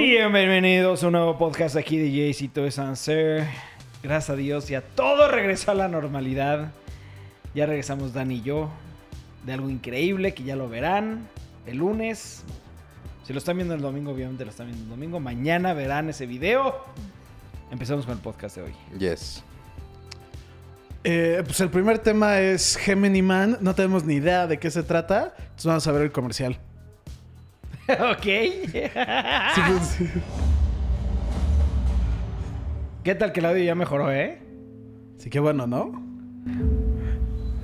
Bienvenidos a un nuevo podcast aquí de Jaycito de Sanser. Gracias a Dios, ya todo regresó a la normalidad. Ya regresamos Dan y yo de algo increíble que ya lo verán el lunes. Si lo están viendo el domingo, obviamente lo están viendo el domingo. Mañana verán ese video. Empezamos con el podcast de hoy. Yes. Eh, pues el primer tema es Gemini Man. No tenemos ni idea de qué se trata. Entonces vamos a ver el comercial. ok. Sí, pues, sí. ¿Qué tal que el audio ya mejoró, eh? Sí, qué bueno, ¿no?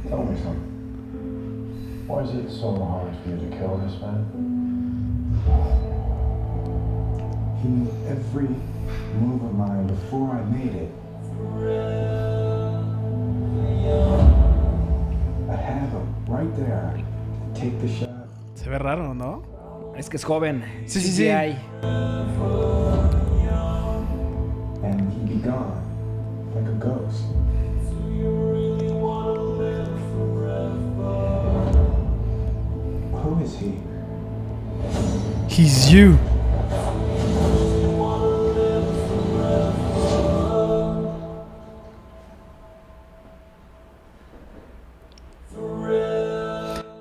Tell me something. Why is it so hard for you to kill this man? He knew every move of mine before I made it. I have him right there take the shot. Se ve raro, ¿no? Es que es joven. Sí, sí, sí. CGI. And he'd be gone, like a ghost. Who is he? He's you.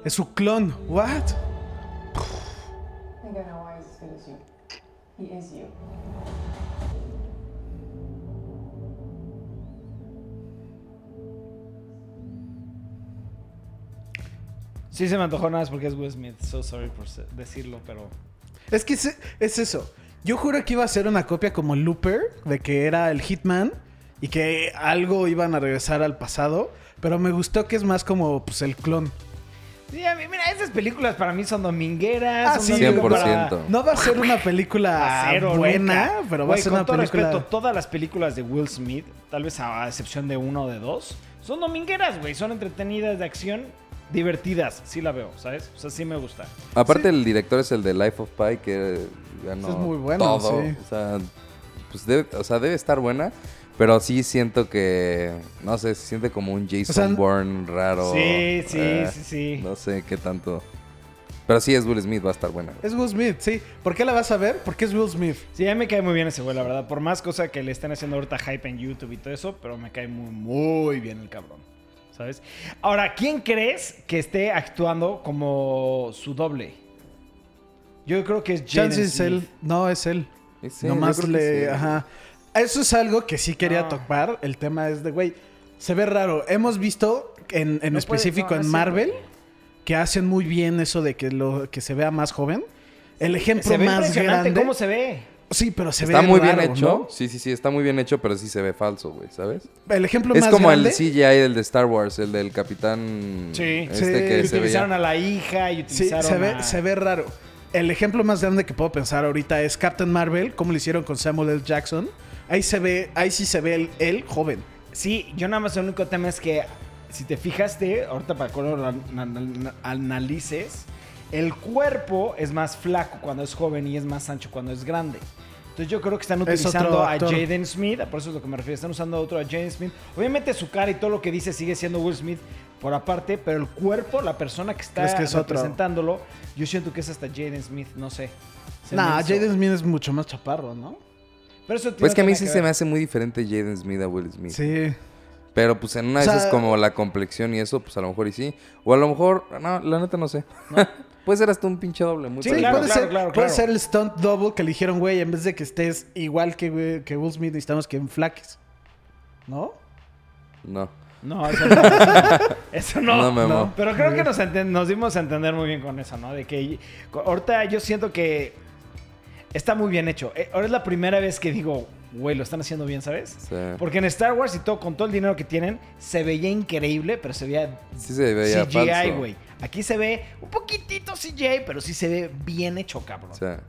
Es su clon. What? He is you. Sí se me antojó nada más porque es Will Smith. So sorry por decirlo, pero... Es que es, es eso. Yo juro que iba a ser una copia como Looper, de que era el Hitman y que algo iban a regresar al pasado. Pero me gustó que es más como pues, el clon. Sí, a mí- mira, esas películas para mí son domingueras. Ah, son sí, domingo 100%. para- No va a ser una película Cero, buena, nunca. pero va a ser con una todo película. respeto, todas las películas de Will Smith, tal vez a excepción de uno o de dos, son domingueras, güey. Son entretenidas de acción, divertidas. Sí la veo, ¿sabes? O sea, sí me gusta. Aparte, Sí. el director es el de Life of Pi, que ganó Es muy bueno, todo. sí. O sea, pues debe, o sea, debe estar buena. Pero sí siento que, no sé, se siente como un Jason sea, Bourne raro. Sí, sí, eh, sí, sí. No sé qué tanto. Pero sí es Will Smith, va a estar buena. Es Will Smith, sí. ¿Por qué la vas a ver? Porque es Will Smith. Sí, a mí me cae muy bien ese güey, la verdad. Por más cosa que le estén haciendo ahorita hype en YouTube y todo eso, pero me cae muy, muy bien el cabrón. ¿Sabes? Ahora, ¿quién crees que esté actuando como su doble? Yo creo que es Jaden Chance es Smith. él. No, es él. Nomás yo creo le. sí. Ajá. Eso es algo que sí quería No. tocar. El tema es de, güey, se ve raro. Hemos visto en, en No específico no en Marvel que hacen muy bien eso de que, lo, que se vea más joven. El ejemplo Se ve más impresionante grande. cómo se ve. Sí, pero se está ve muy bien hecho. ¿no? Sí, sí, sí, está muy bien hecho, pero sí se ve falso, güey, ¿sabes? El ejemplo Es más como grande. el CGI del de Star Wars, el del capitán. Sí. Este Sí. que Y se utilizaron veía. a la hija y Sí, utilizaron se ve, a- se ve raro. El ejemplo más grande que puedo pensar ahorita es Captain Marvel, como lo hicieron con Samuel L. Jackson. Ahí se ve, ahí sí se ve el, joven. Sí, yo nada más el único tema es que si te fijaste, ahorita para que lo an- an- analices, el cuerpo es más flaco cuando es joven y es más ancho cuando es grande. Entonces yo creo que están Es utilizando a. Jaden Smith, por eso es lo que me refiero, están usando a otro a Jaden Smith. Obviamente su cara y todo lo que dice sigue siendo Will Smith por aparte, pero el cuerpo, la persona que está ¿Crees que es otro? representándolo, yo siento que es hasta Jaden Smith, no sé. Se Nah. Jaden Smith es mucho más chaparro, ¿no? Pero eso Pues que a mí sí se me hace muy diferente Jaden Smith a Will Smith. Sí. Pero pues en una O de esas como la complexión y eso, pues a lo mejor y sí. O a lo mejor, no, la neta no sé. puede ser hasta un pinche doble. Muy Sí, claro, puede, claro, ser, claro, puede claro. ser el stunt double que le dijeron, güey, en vez de que estés igual que, Will Smith, necesitamos que enflaques. ¿No? No. No, eso no. eso no. No, no. Pero creo que nos, nos dimos a entender muy bien con eso, ¿no? De que ahorita yo siento que está muy bien hecho. Eh, Ahora es la primera vez que digo, güey, lo están haciendo bien, ¿sabes? Sí. Porque en Star Wars y todo, con todo el dinero que tienen, se veía increíble, pero se veía Sí se veía CGI, falso. güey. Aquí se ve un poquitito CGI, pero sí se ve bien hecho, cabrón. Sea,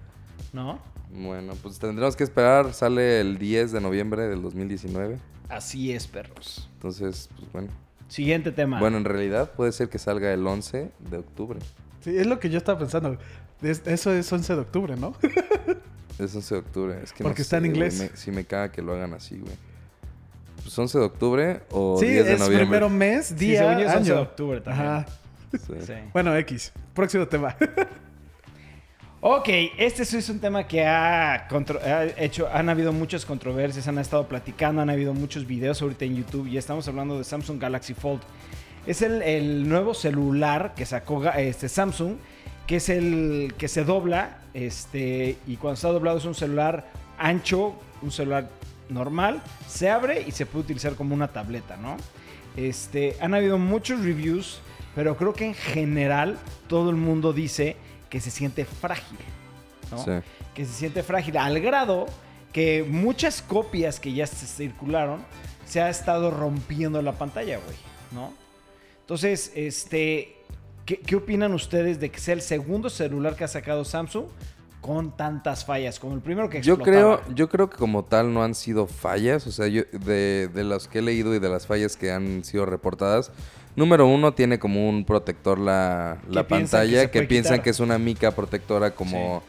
¿No? bueno, pues tendremos que esperar. Sale el 10 de noviembre del 2019. Así es, perros. Entonces, pues bueno. Siguiente tema. Bueno, en realidad puede ser que salga el 11 de octubre. Sí, es lo que yo estaba pensando. Es- eso es 11 de octubre, ¿no? Es 11 de octubre. Es que Porque no está en sé, inglés. me- sí me caga que lo hagan así, güey. Pues 11 de octubre o sí, 10 de es noviembre. primero mes, Sí, día, es 11 de año. octubre también. Ajá. Sí. Sí. Bueno, X. Próximo tema. Ok, este sí es un tema que ha, hecho, han habido muchas controversias, han estado platicando, han habido muchos videos ahorita en YouTube y estamos hablando de Samsung Galaxy Fold. Es el, el nuevo celular que sacó este Samsung, que es el que se dobla, este, y cuando está doblado es un celular ancho, un celular normal, se abre y se puede utilizar como una tableta, ¿no? Este, han habido muchos reviews, pero creo que en general todo el mundo dice que se siente frágil, ¿no? Sí. Que se siente frágil al grado que muchas copias que ya se circularon se ha estado rompiendo la pantalla, güey, ¿no? Entonces, este, ¿qué, qué opinan ustedes de que sea el segundo celular que ha sacado Samsung con tantas fallas? Como el primero que Yo explotaba. creo, yo creo que como tal no han sido fallas. O sea, yo de, de las que he leído y de las fallas que han sido reportadas. Número uno, tiene como un protector la, la que pantalla, que, piensan quitar. que es una mica protectora como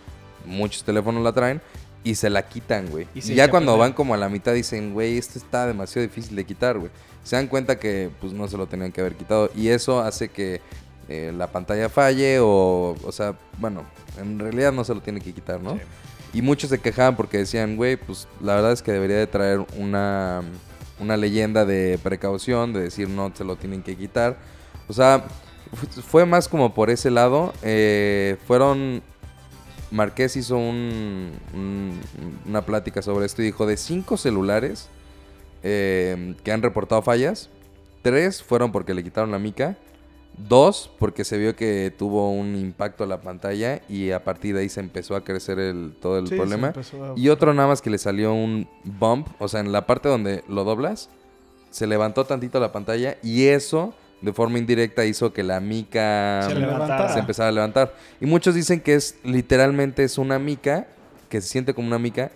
muchos teléfonos la traen. Y se la quitan, güey. Y ya cuando van como a la mitad dicen, güey, esto está demasiado difícil de quitar, güey. Se dan cuenta que pues no se lo tenían que haber quitado. Y eso hace que eh, la pantalla falle o, o sea, bueno, en realidad no se lo tiene que quitar, ¿no? Sí. Y muchos se quejaban porque decían, güey, pues la verdad es que debería de traer una, una leyenda de precaución, de decir no se lo tienen que quitar. O sea, fu- fue más como por ese lado. Eh, fueron... Marqués hizo un- un- una plática sobre esto y dijo, de cinco celulares eh, que han reportado fallas, tres fueron porque le quitaron la mica, dos porque se vio que tuvo un impacto a la pantalla y a partir de ahí se empezó a crecer el, todo el Sí, problema. a- Y otro nada más que le salió un bump, o sea, en la parte donde lo doblas, se levantó tantito la pantalla y eso de forma indirecta hizo que la mica Se levantara. empezara a levantar. Y muchos dicen que es literalmente es una mica, que se siente como una mica,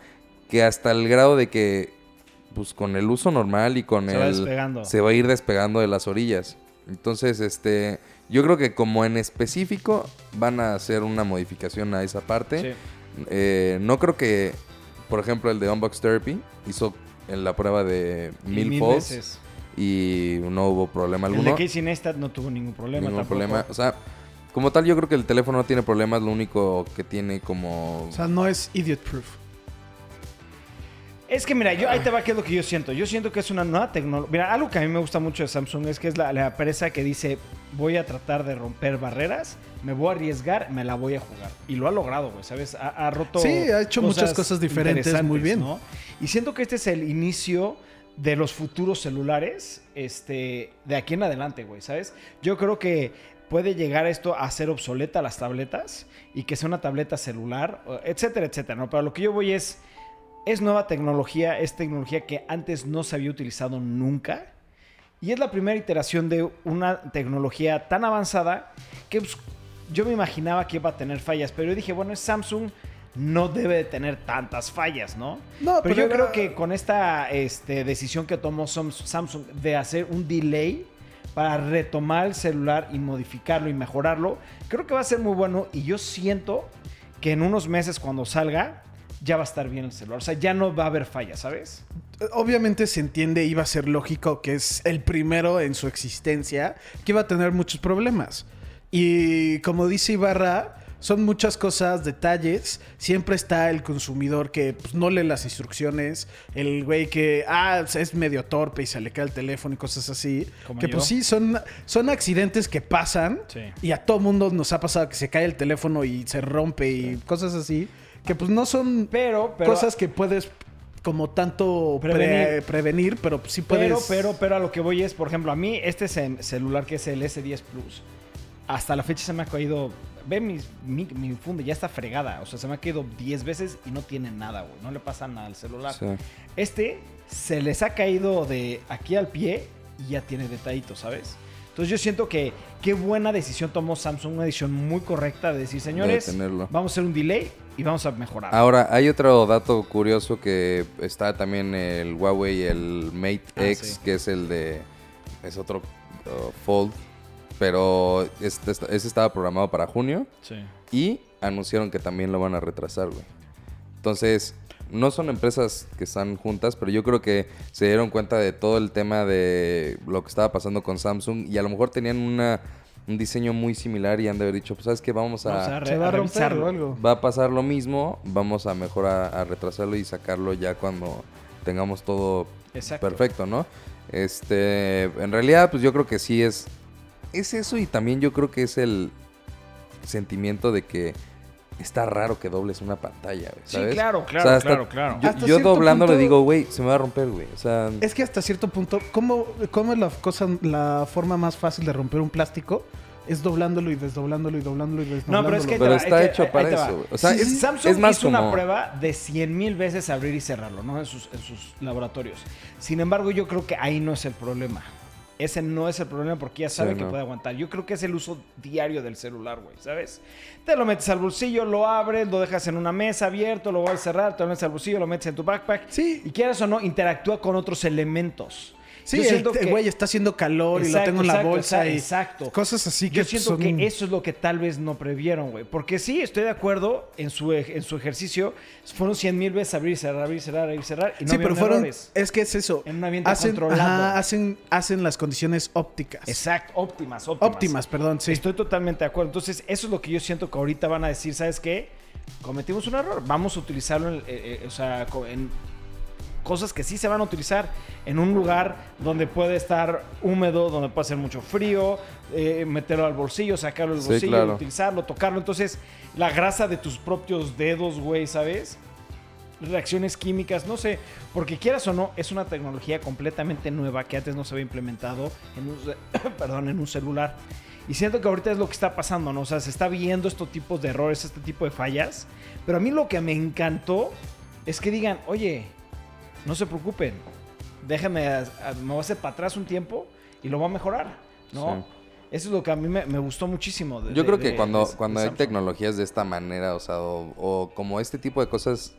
que hasta el grado de que, pues con el uso normal y con Se va el... despegando. Se va a ir despegando de las orillas. Entonces, este, yo creo que como en específico van a hacer una modificación a esa parte. Sí. Eh, no creo que, por ejemplo, el de Unbox Therapy hizo en la prueba de mil, mil folds veces. y no hubo problema El alguno. de Casey Neistat no tuvo ningún problema ningún tampoco. problema. O sea, como tal, yo creo que el teléfono no tiene problemas. Lo único que tiene como. O sea, no es idiot proof. Es que mira, yo ahí te va que es lo que yo siento. Yo siento que es una nueva tecnología. Mira, algo que a mí me gusta mucho de Samsung es que es la, la pereza que dice voy a tratar de romper barreras, me voy a arriesgar, me la voy a jugar. Y lo ha logrado, güey, ¿sabes? Ha, ha roto. Sí, ha hecho muchas cosas diferentes muy bien. ¿no? Y siento que este es el inicio de los futuros celulares este, de aquí en adelante, güey, ¿sabes? Yo creo que puede llegar esto a ser obsoleta las tabletas y que sea una tableta celular, etcétera, etcétera, ¿no? Pero lo que yo voy es, es nueva tecnología, es tecnología que antes no se había utilizado nunca. Y es la primera iteración de una tecnología tan avanzada que pues, yo me imaginaba que iba a tener fallas, pero yo dije, bueno, es Samsung, no debe de tener tantas fallas, ¿no? No, pero, pero yo era- creo que con esta este, decisión que tomó Sam- Samsung de hacer un delay para retomar el celular y modificarlo y mejorarlo, creo que va a ser muy bueno y yo siento que en unos meses cuando salga ya va a estar bien el celular, o sea, ya no va a haber fallas, ¿sabes? Obviamente se entiende, iba a ser lógico que es el primero en su existencia que iba a tener muchos problemas. Y como dice Ibarra, son muchas cosas, detalles. Siempre está el consumidor que pues, no lee las instrucciones, el güey que ah, es medio torpe y se le cae el teléfono y cosas así. Como que yo. pues sí, son, son accidentes que pasan Sí. y a todo mundo nos ha pasado que se cae el teléfono y se rompe y cosas así. Que pues no son Pero, pero cosas que puedes como tanto pre- Prevenir. pero sí puedes... Pero, pero, pero a lo que voy es, por ejemplo, a mí este ce- celular que es el S10 Plus, hasta la fecha se me ha caído. Ve mis- mi, mi funda, ya está fregada. O sea, se me ha caído 10 veces y no tiene nada, güey. No le pasa nada al celular. Sí. Este se les ha caído de aquí al pie y ya tiene detallitos, ¿sabes? Entonces yo siento que qué buena decisión tomó Samsung, una decisión muy correcta de decir, señores, vamos a hacer un delay y vamos a mejorar. Ahora, hay otro dato curioso que está también el Huawei, el Mate Ah, X, sí. que es el de. Es otro uh, Fold. Pero este, ese estaba programado para junio. Sí. Y anunciaron que también lo van a retrasar, güey. Entonces, no son empresas que están juntas, pero yo creo que se dieron cuenta de todo el tema de lo que estaba pasando con Samsung y a lo mejor tenían una un diseño muy similar y han de haber dicho, pues sabes que vamos a, Vamos a re- Se va a romper revisarlo. o algo. va a pasar lo mismo, vamos a mejor a, a retrasarlo y sacarlo ya cuando tengamos todo Exacto. perfecto, ¿no? Este, en realidad, pues yo creo que sí es, es eso y también yo creo que es el sentimiento de que está raro que dobles una pantalla, güey, Sí, claro, O claro, sea, hasta- claro, claro. Yo, yo doblando le digo, güey, se me va a romper, güey. O sea, Es que hasta cierto punto, ¿cómo, cómo es la cosa, la forma más fácil de romper un plástico? Es doblándolo y desdoblándolo y doblándolo y desdoblándolo. No, pero es que Pero va, está hecho para eso, güey. O sea, Sí, es- Samsung es más hizo una prueba de 100 mil veces abrir y cerrarlo, ¿no? En sus, en sus laboratorios. Sin embargo, yo creo que ahí no es el problema. Ese no es el problema porque ya sabe Sí, que no. puede aguantar. Yo creo que es el uso diario del celular, güey, ¿sabes? Te lo metes al bolsillo, lo abres, lo dejas en una mesa abierto, lo vuelves a cerrar, te lo metes al bolsillo, lo metes en tu backpack. Sí. Y quieras o no, interactúa con otros elementos. Sí, el, que- güey está haciendo calor y lo tengo en la exacto, bolsa exacto, y cosas así que Yo siento son- que eso es lo que tal vez no previeron, güey. Porque sí, estoy de acuerdo en su, en su ejercicio. Fueron 100 mil veces abrir, cerrar, abrir, cerrar, abrir, cerrar. Y no sí, pero fueron. errores. Es que es eso. En un ambiente hacen, controlado. ajá, hacen, hacen las condiciones ópticas. Exacto, óptimas, óptimas. Óptimas, perdón, sí. Estoy totalmente de acuerdo. Entonces, eso es lo que yo siento que ahorita van a decir, ¿sabes qué? Cometimos un error. Vamos a utilizarlo en, eh, eh, o sea, en cosas que sí se van a utilizar en un lugar donde puede estar húmedo, donde puede hacer mucho frío, eh, meterlo al bolsillo, sacarlo del Sí, bolsillo, claro. utilizarlo, tocarlo. Entonces, la grasa de tus propios dedos, güey, ¿sabes? reacciones químicas, no sé, porque quieras o no, es una tecnología completamente nueva que antes no se había implementado en un, perdón, en un celular. Y siento que ahorita es lo que está pasando, ¿no? O sea, se está viendo estos tipos de errores, este tipo de fallas. Pero a mí lo que me encantó es que digan, oye, no se preocupen, déjenme, me voy a hacer para atrás un tiempo y lo voy a mejorar, ¿no? Sí. Eso es lo que a mí me, me gustó muchísimo. de- Yo de- creo que de- cuando, hay tecnologías de esta manera, o sea, o, o como este tipo de cosas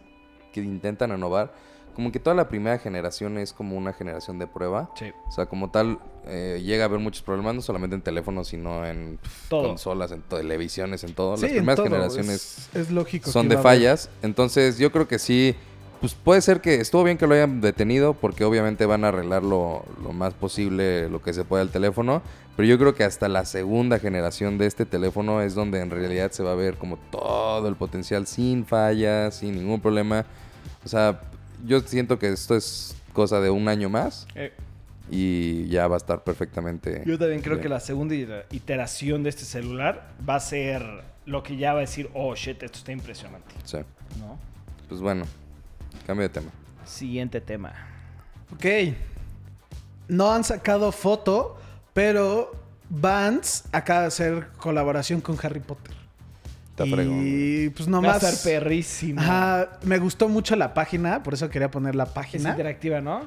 que intentan innovar, como que toda la primera generación es como una generación de prueba. Sí. O sea, como tal, eh, llega a haber muchos problemas, no solamente en teléfonos, sino en Todo. consolas, en televisiones, en todo. Sí, Las primeras todo, generaciones Es, es lógico. son de fallas. Entonces, yo creo que sí. Pues puede ser que estuvo bien que lo hayan detenido, porque obviamente van a arreglar lo, lo más posible lo que se pueda el teléfono. Pero yo creo que hasta la segunda generación de este teléfono es donde en realidad se va a ver como todo el potencial sin fallas, sin ningún problema. O sea, yo siento que esto es cosa de un año más Eh, y ya va a estar perfectamente. Yo también creo bien. que la segunda iter- iteración de este celular va a ser lo que ya va a decir, oh shit, esto está impresionante. Sí. ¿No? Pues bueno, cambio de tema. Siguiente tema. Ok. No han sacado foto, pero Vance acaba de hacer colaboración con Harry Potter. Está fregón. Y pues Va a nomás. estar perrísimo. Ajá, me gustó mucho la página, por eso quería poner la Es página. interactiva, ¿no?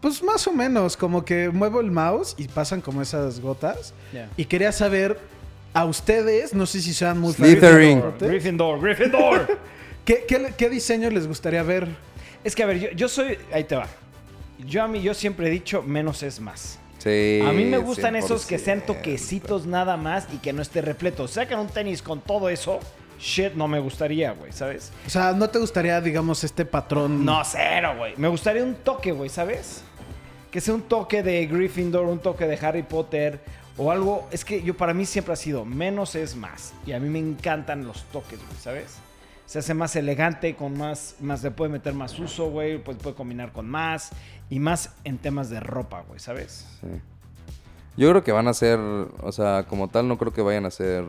Pues más o menos, como que muevo el mouse y pasan como esas gotas. Y quería saber a ustedes, no sé si sean muy fans de Slytherin. Gryffindor, Gryffindor. ¿qué, qué, qué diseño les gustaría ver? Es que a ver, yo, yo soy, ahí te va. Yo a mí, yo siempre he dicho, menos es más. Sí. A mí me gustan esos que sean 100%. toquecitos nada más y que no esté repleto. Sacan un tenis con todo eso, shit, no me gustaría, güey, ¿sabes? O sea, ¿no te gustaría, digamos, este patrón? No, cero, güey. Me gustaría un toque, güey, ¿sabes? Que sea un toque de Gryffindor, un toque de Harry Potter o algo. Es que yo para mí siempre ha sido menos es más. Y a mí me encantan los toques, güey, ¿sabes? Se hace más elegante, con más, más le puede meter más uso, güey, pues puede combinar con más y más en temas de ropa, güey, ¿sabes? Sí. Yo creo que van a ser, o sea, como tal, no creo que vayan a ser.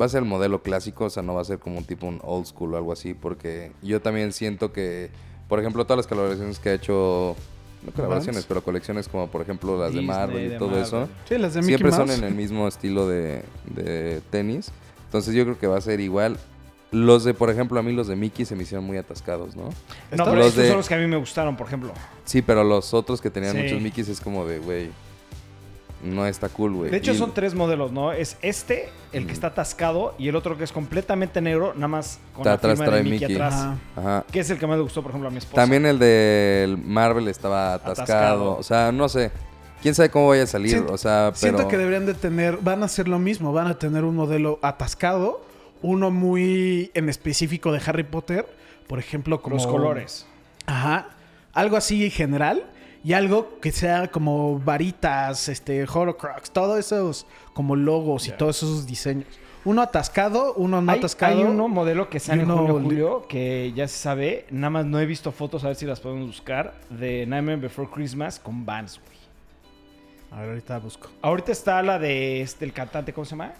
Va a ser el modelo clásico, o sea, no va a ser como un tipo un old school o algo así, porque yo también siento que, por ejemplo, todas las colaboraciones que ha hecho, no colaboraciones, pero colecciones como por ejemplo las Disney, de Marvel y de todo Marvel. eso, Sí, las de Mickey siempre son en el mismo estilo de, de tenis. Entonces yo creo que va a ser igual. Los de, por ejemplo, a mí los de Mickey se me hicieron muy atascados, ¿no? No, pero Los estos de- son los que a mí me gustaron, por ejemplo. Sí, pero los otros que tenían Sí. muchos Mickeys es como de, güey, no está cool, güey. De hecho, Y- son tres modelos, ¿no? Es este, el que está atascado, y el otro que es completamente negro, nada más con Está la atrás, firma de Mickey, Mickey. atrás. Ajá. Ajá. Que es el que más le gustó, por ejemplo, a mi esposa. También el del Marvel estaba atascado. Atascado. O sea, no sé. Quién sabe cómo vaya a salir. Siento- o sea, pero. Siento que deberían de tener, van a hacer lo mismo, van a tener un modelo atascado, uno muy en específico de Harry Potter, por ejemplo, como Los colores. Ajá, algo así general y algo que sea como varitas, este, horocrux, todos esos como logos y todos esos diseños. Uno atascado, uno no hay, atascado. hay uno modelo que sale en junio, li- julio, que ya se sabe. Nada más no he visto fotos, a ver si las podemos buscar. De Nightmare Before Christmas con Vans, güey. A ver, ahorita busco. Ahorita está la de este, el cantante, ¿cómo se llama?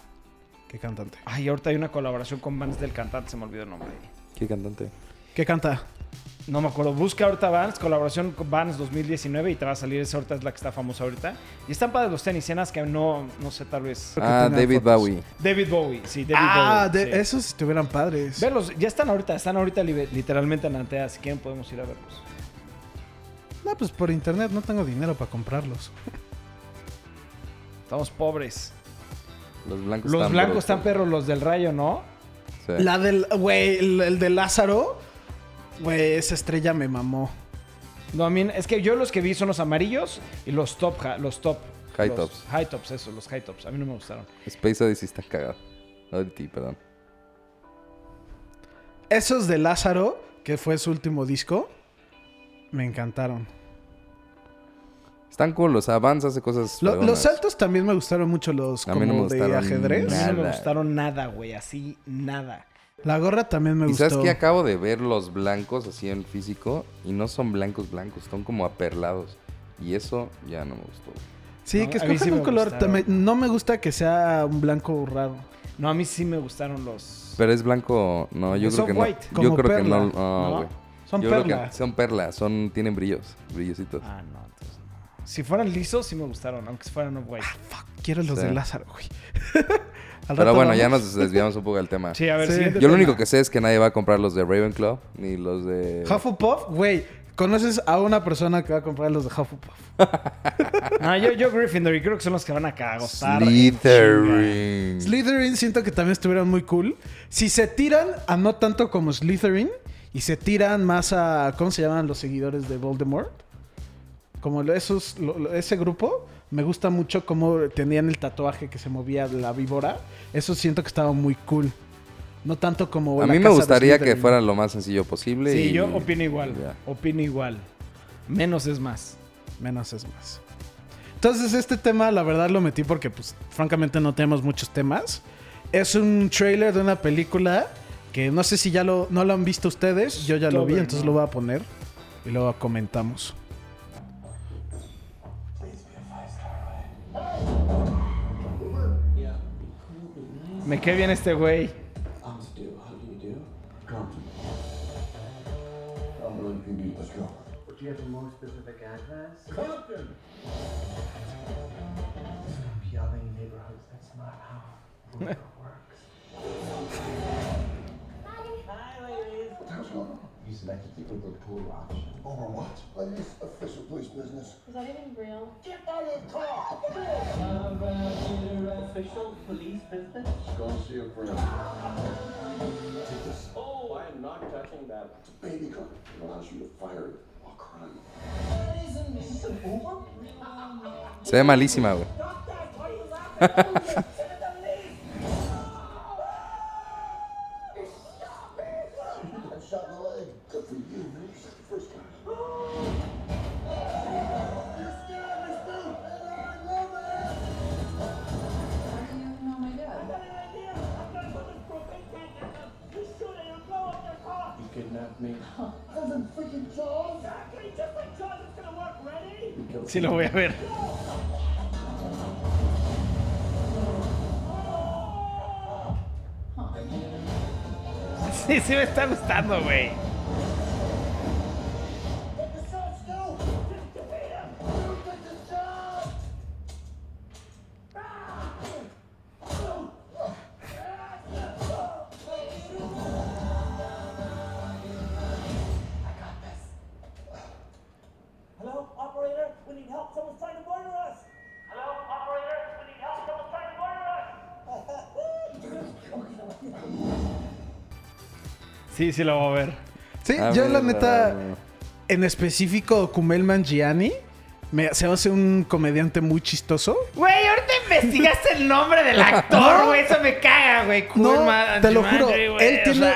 ¿Qué cantante? Ay, ahorita hay una colaboración con Vans del cantante, se me olvidó el nombre. ¿Qué cantante? ¿Qué canta? No me acuerdo. Busca ahorita Vans, colaboración con Vans 2019 y te va a salir esa ahorita es la que está famosa ahorita. Y están para los tenis, cenas que no, no sé, tal vez. Ah, David fotos. Bowie. David Bowie, sí, David ah, Bowie. de, sí. esos estuvieran padres. Verlos, ya están ahorita, están ahorita li- literalmente en Antea. Si quieren podemos ir a verlos. No, pues por internet no tengo dinero para comprarlos. Estamos pobres. Los blancos Los están blancos brutos. están perros, los del rayo, ¿no? Sí. La del, güey, el, el de Lázaro, güey, esa estrella me mamó. No, a mí, es que yo los que vi son los amarillos y los top, los top. High los tops. High tops, eso, los high tops. A mí no me gustaron. Space Odyssey está cagado. Odyssey, perdón. Esos de Lázaro, que fue su último disco, me encantaron. Están cool, o sea, hace cosas. Lo- los saltos también me gustaron mucho los A como no de ajedrez. A mí no me gustaron nada, güey, así nada. La gorra también me Y gustó. sabes que acabo de ver los blancos así en físico y no son blancos blancos, son como aperlados. Y eso ya no me gustó. Sí, No, que mí sí un color. también- no me gusta que sea un blanco raro. No, a mí sí me gustaron los. Pero es blanco, no, yo creo que white, no. Yo como creo que no. Son Yo creo perla. que son perlas, son tienen brillos, brillositos. Ah, no. Si fueran lisos, sí me gustaron, aunque fueran off white. Quiero los Sí. de Lázaro, güey. Al Pero bueno, ya nos desviamos un poco del tema. Sí, a ver, Sí. Yo lo único que sé es que nadie va a comprar los de Ravenclaw ni los de Hufflepuff, güey. ¿Conoces a una persona que va a comprar los de Hufflepuff? No, yo, yo Gryffindor y creo que son los que van a cagostar. Slytherin. Slytherin siento que también estuvieron muy cool. Si se tiran a no tanto como Slytherin y se tiran más a ¿cómo se llaman los seguidores de Voldemort? Como esos lo- lo- ese grupo me gusta mucho cómo tenían el tatuaje que se movía la víbora. Eso siento que estaba muy cool. No tanto como A la mí me gustaría que fuera lo más sencillo posible. Sí, y- yo opino igual. Opino igual. Menos es más. Menos es más. Entonces, este tema, la verdad, lo metí porque, pues, francamente, no tenemos muchos temas. Es un trailer de una película que no sé si ya lo, no lo han visto ustedes. Yo ya lo vi, entonces ¿no? lo voy a poner y luego comentamos. Me quedé bien este güey. selected the Uber pool option. Over what? That is official police business. Is that even real? Get out of the car! Uh, official police business? Go see a friend. Take this. Oh, I am not touching that. It's a baby gun. It allows you to fire it while crying. Se ve malísima, güey. Sí, lo voy a ver. Sí, sí me está gustando, güey. Sí, sí lo voy a ver. Sí, A yo ver, la neta, ver. en específico, Kumel Mangiani, me, se hace un comediante muy chistoso. Güey, ahorita investigaste el nombre del actor, güey. Eso me caga, güey. No, te lo juro. Él, tiene,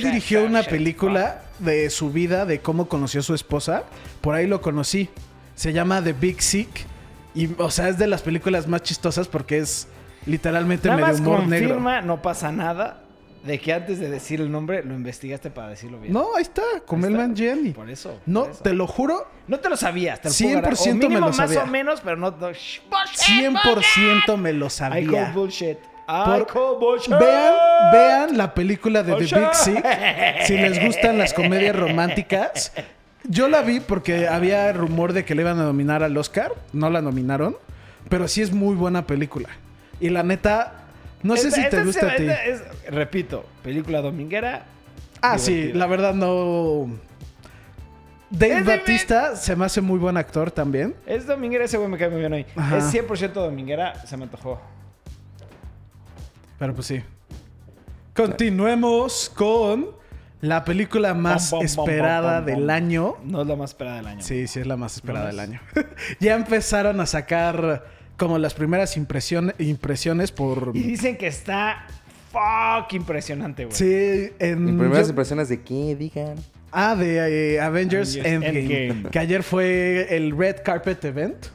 dirigió shit, una shit, película de su vida, de cómo conoció a su esposa, por ahí lo conocí. Se llama The Big Sick. Y, o sea, es de las películas más chistosas porque es literalmente Nada medio más humor negro. confirma, no pasa nada, de que antes de decir el nombre lo investigaste para decirlo bien. No, ahí está, con Ahí está. Jenny. Por eso. No, por eso. te lo juro, No te lo sabías, te lo 100% puedo agarrar. O me lo sabía. más o menos, pero no... no shh, bullshit, 100% me lo I sabía. call bullshit. I Por- call bullshit. Vean, vean la película de The. Big Sick. Si les gustan las comedias románticas. Yo la vi porque había rumor de que le iban a nominar al Oscar. No la nominaron. Pero sí es muy buena película. Y la neta, no sé Esta- si te gusta a ti. es- repito, película dominguera. Ah, sí, la verdad no. Dave Es de- Batista se me hace muy buen actor también. Es dominguera, ese güey me cae muy bien hoy. Ajá. Es 100% dominguera, se me antojó. Pero pues sí. Continuemos con la película más Bom, bom, bom, esperada bom, del año. No es la más esperada del año. Sí, sí, es la más esperada No del año. ya empezaron a sacar como las primeras impresión- impresiones por... Y dicen que está fuck impresionante, güey. Sí, en... Primeras yo- impresiones de qué, digan. Ah, de eh, Avengers, Avengers Endgame, Endgame. Que ayer fue el Red Carpet Event.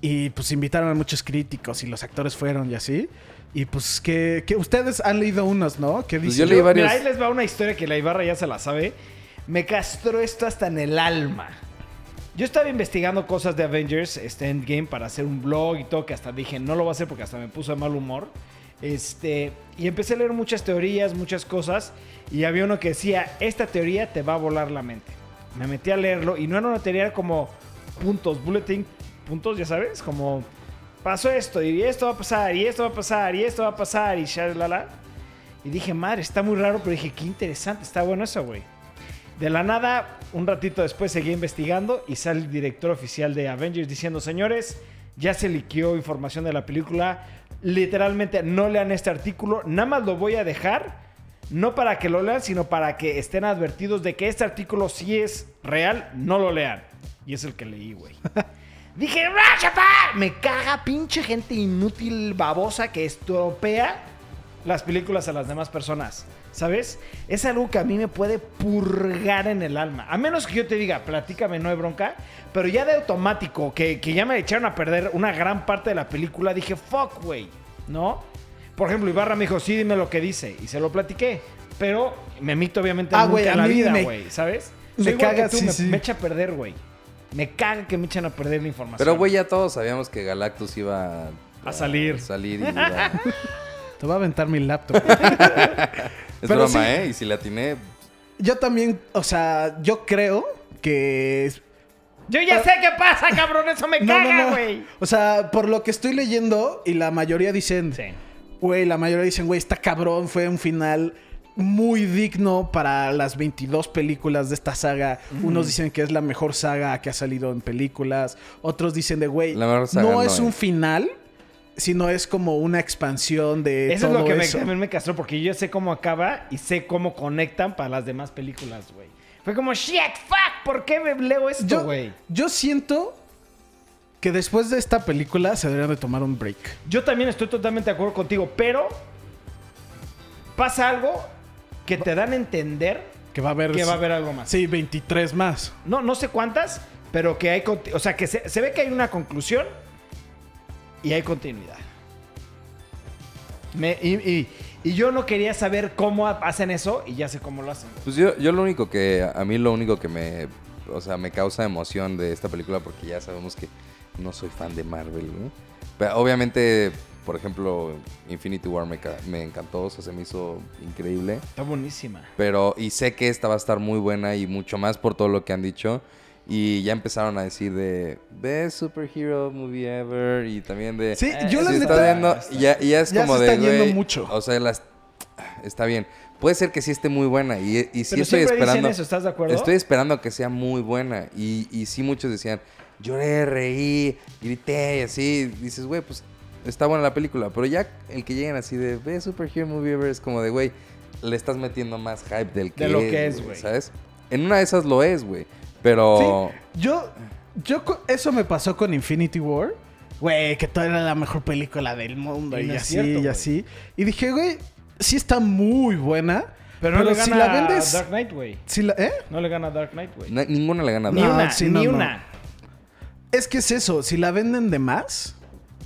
Y pues invitaron a muchos críticos y los actores fueron y así. Y pues que, que ustedes han leído unos, ¿no? Que Pues dicen... yo leí varios- Mira, ahí les va una historia que la Ibarra ya se la sabe. Me castró esto hasta en el alma. Yo estaba investigando cosas de Avengers, este Endgame, para hacer un blog y todo, que hasta dije, no lo voy a hacer porque hasta me puso de mal humor. Este, y empecé a leer muchas teorías, muchas cosas, y había uno que decía, esta teoría te va a volar la mente. Me metí a leerlo, y no era una teoría, como puntos, bulletin, puntos, ya sabes, como pasó esto, y esto va a pasar, y esto va a pasar, y esto va a pasar, y shalala. Y dije, madre, está muy raro, pero dije, qué interesante, está bueno eso, güey. De la nada, un ratito después seguí investigando y sale el director oficial de Avengers diciendo, señores, ya se liqueó información de la película. Literalmente no lean este artículo, nada más lo voy a dejar, no para que lo lean, sino para que estén advertidos de que este artículo sí es real, no lo lean. Y es el que leí, güey. Dije. Me caga pinche gente inútil, babosa, que estropea las películas a las demás personas. ¿Sabes? Es algo que a mí me puede purgar en el alma. A menos que yo te diga, platícame, no hay bronca. Pero ya de automático, que, que ya me echaron a perder una gran parte de la película, dije, fuck, güey. ¿No? Por ejemplo, Ibarra me dijo, sí, dime lo que dice. Y se lo platiqué. Pero me mito, obviamente, Ah, nunca a la vida, güey. ¿Sabes? me Soy igual que caga, tú, sí, me, sí. me echa a perder, güey. Me caga que me echen a perder la información. Pero, güey, ya todos sabíamos que Galactus iba A salir. salir y iba- Te voy a aventar mi laptop. Es Pero broma, sí. ¿eh? Y si la atiné, yo también, o sea, yo creo que... Yo ya sé qué pasa, cabrón. Eso me No, no, caga, no. güey. O sea, por lo que estoy leyendo y la mayoría dicen... Sí. Güey, la mayoría dicen, güey, está cabrón, fue un final muy digno para las 22 películas de esta saga. Unos dicen que es la mejor saga que ha salido en películas. Otros dicen de, güey, no, no es un es. final, sino es como una expansión de Eso es todo lo que me, eso. también me castró, porque yo sé cómo acaba y sé cómo conectan para las demás películas, güey. Fue como, shit, fuck, ¿por qué me leo esto, Yo, güey? yo siento que después de esta película se deberían de tomar un break. Yo también estoy totalmente de acuerdo contigo, pero pasa algo que te dan a entender Que va a haber... que va a haber algo más. Sí, 23 más. No, no sé cuántas, pero que hay... O sea, que se, se ve que hay una conclusión y hay continuidad. Me- y, y- y yo no quería saber cómo hacen eso y ya sé cómo lo hacen. Pues yo, yo lo único que, a mí lo único que me, o sea, me causa emoción de esta película, porque ya sabemos que no soy fan de Marvel, güey. Pero obviamente, por ejemplo, Infinity War me, me encantó, o sea, se me hizo increíble. Está buenísima. Pero, y sé que esta va a estar muy buena y mucho más por todo lo que han dicho. Y ya empezaron a decir de Best Superhero Movie Ever y también de... Sí, Eh, yo la neta... está viendo, ya, ya es ya como se de, está yendo mucho. O sea, las, está bien. Puede ser que sí esté muy buena y, y sí Pero estoy esperando. eso, ¿estás de acuerdo? Estoy esperando que sea muy buena. Y, y sí muchos decían, lloré, reí, grité y así. Dices, güey, pues está buena la película. Pero ya el que lleguen así de, ve Superhero Movie Ever es como de, güey, le estás metiendo más hype del que De lo que es, güey. ¿Sabes? En una de esas lo es, güey. Pero... Sí, yo, yo, eso me pasó con Infinity War. Güey, que toda era la mejor película del mundo Y no así, cierto, y así. Y dije, güey, sí está muy buena, Pero, no Pero le si gana la vendes- a Dark Knight, güey. Si la- ¿Eh? No le gana a Dark Knight, güey. Na- ninguna le gana Ni Dark. No, una, sí, ni no, no. una. Es que es eso. Si la venden de más,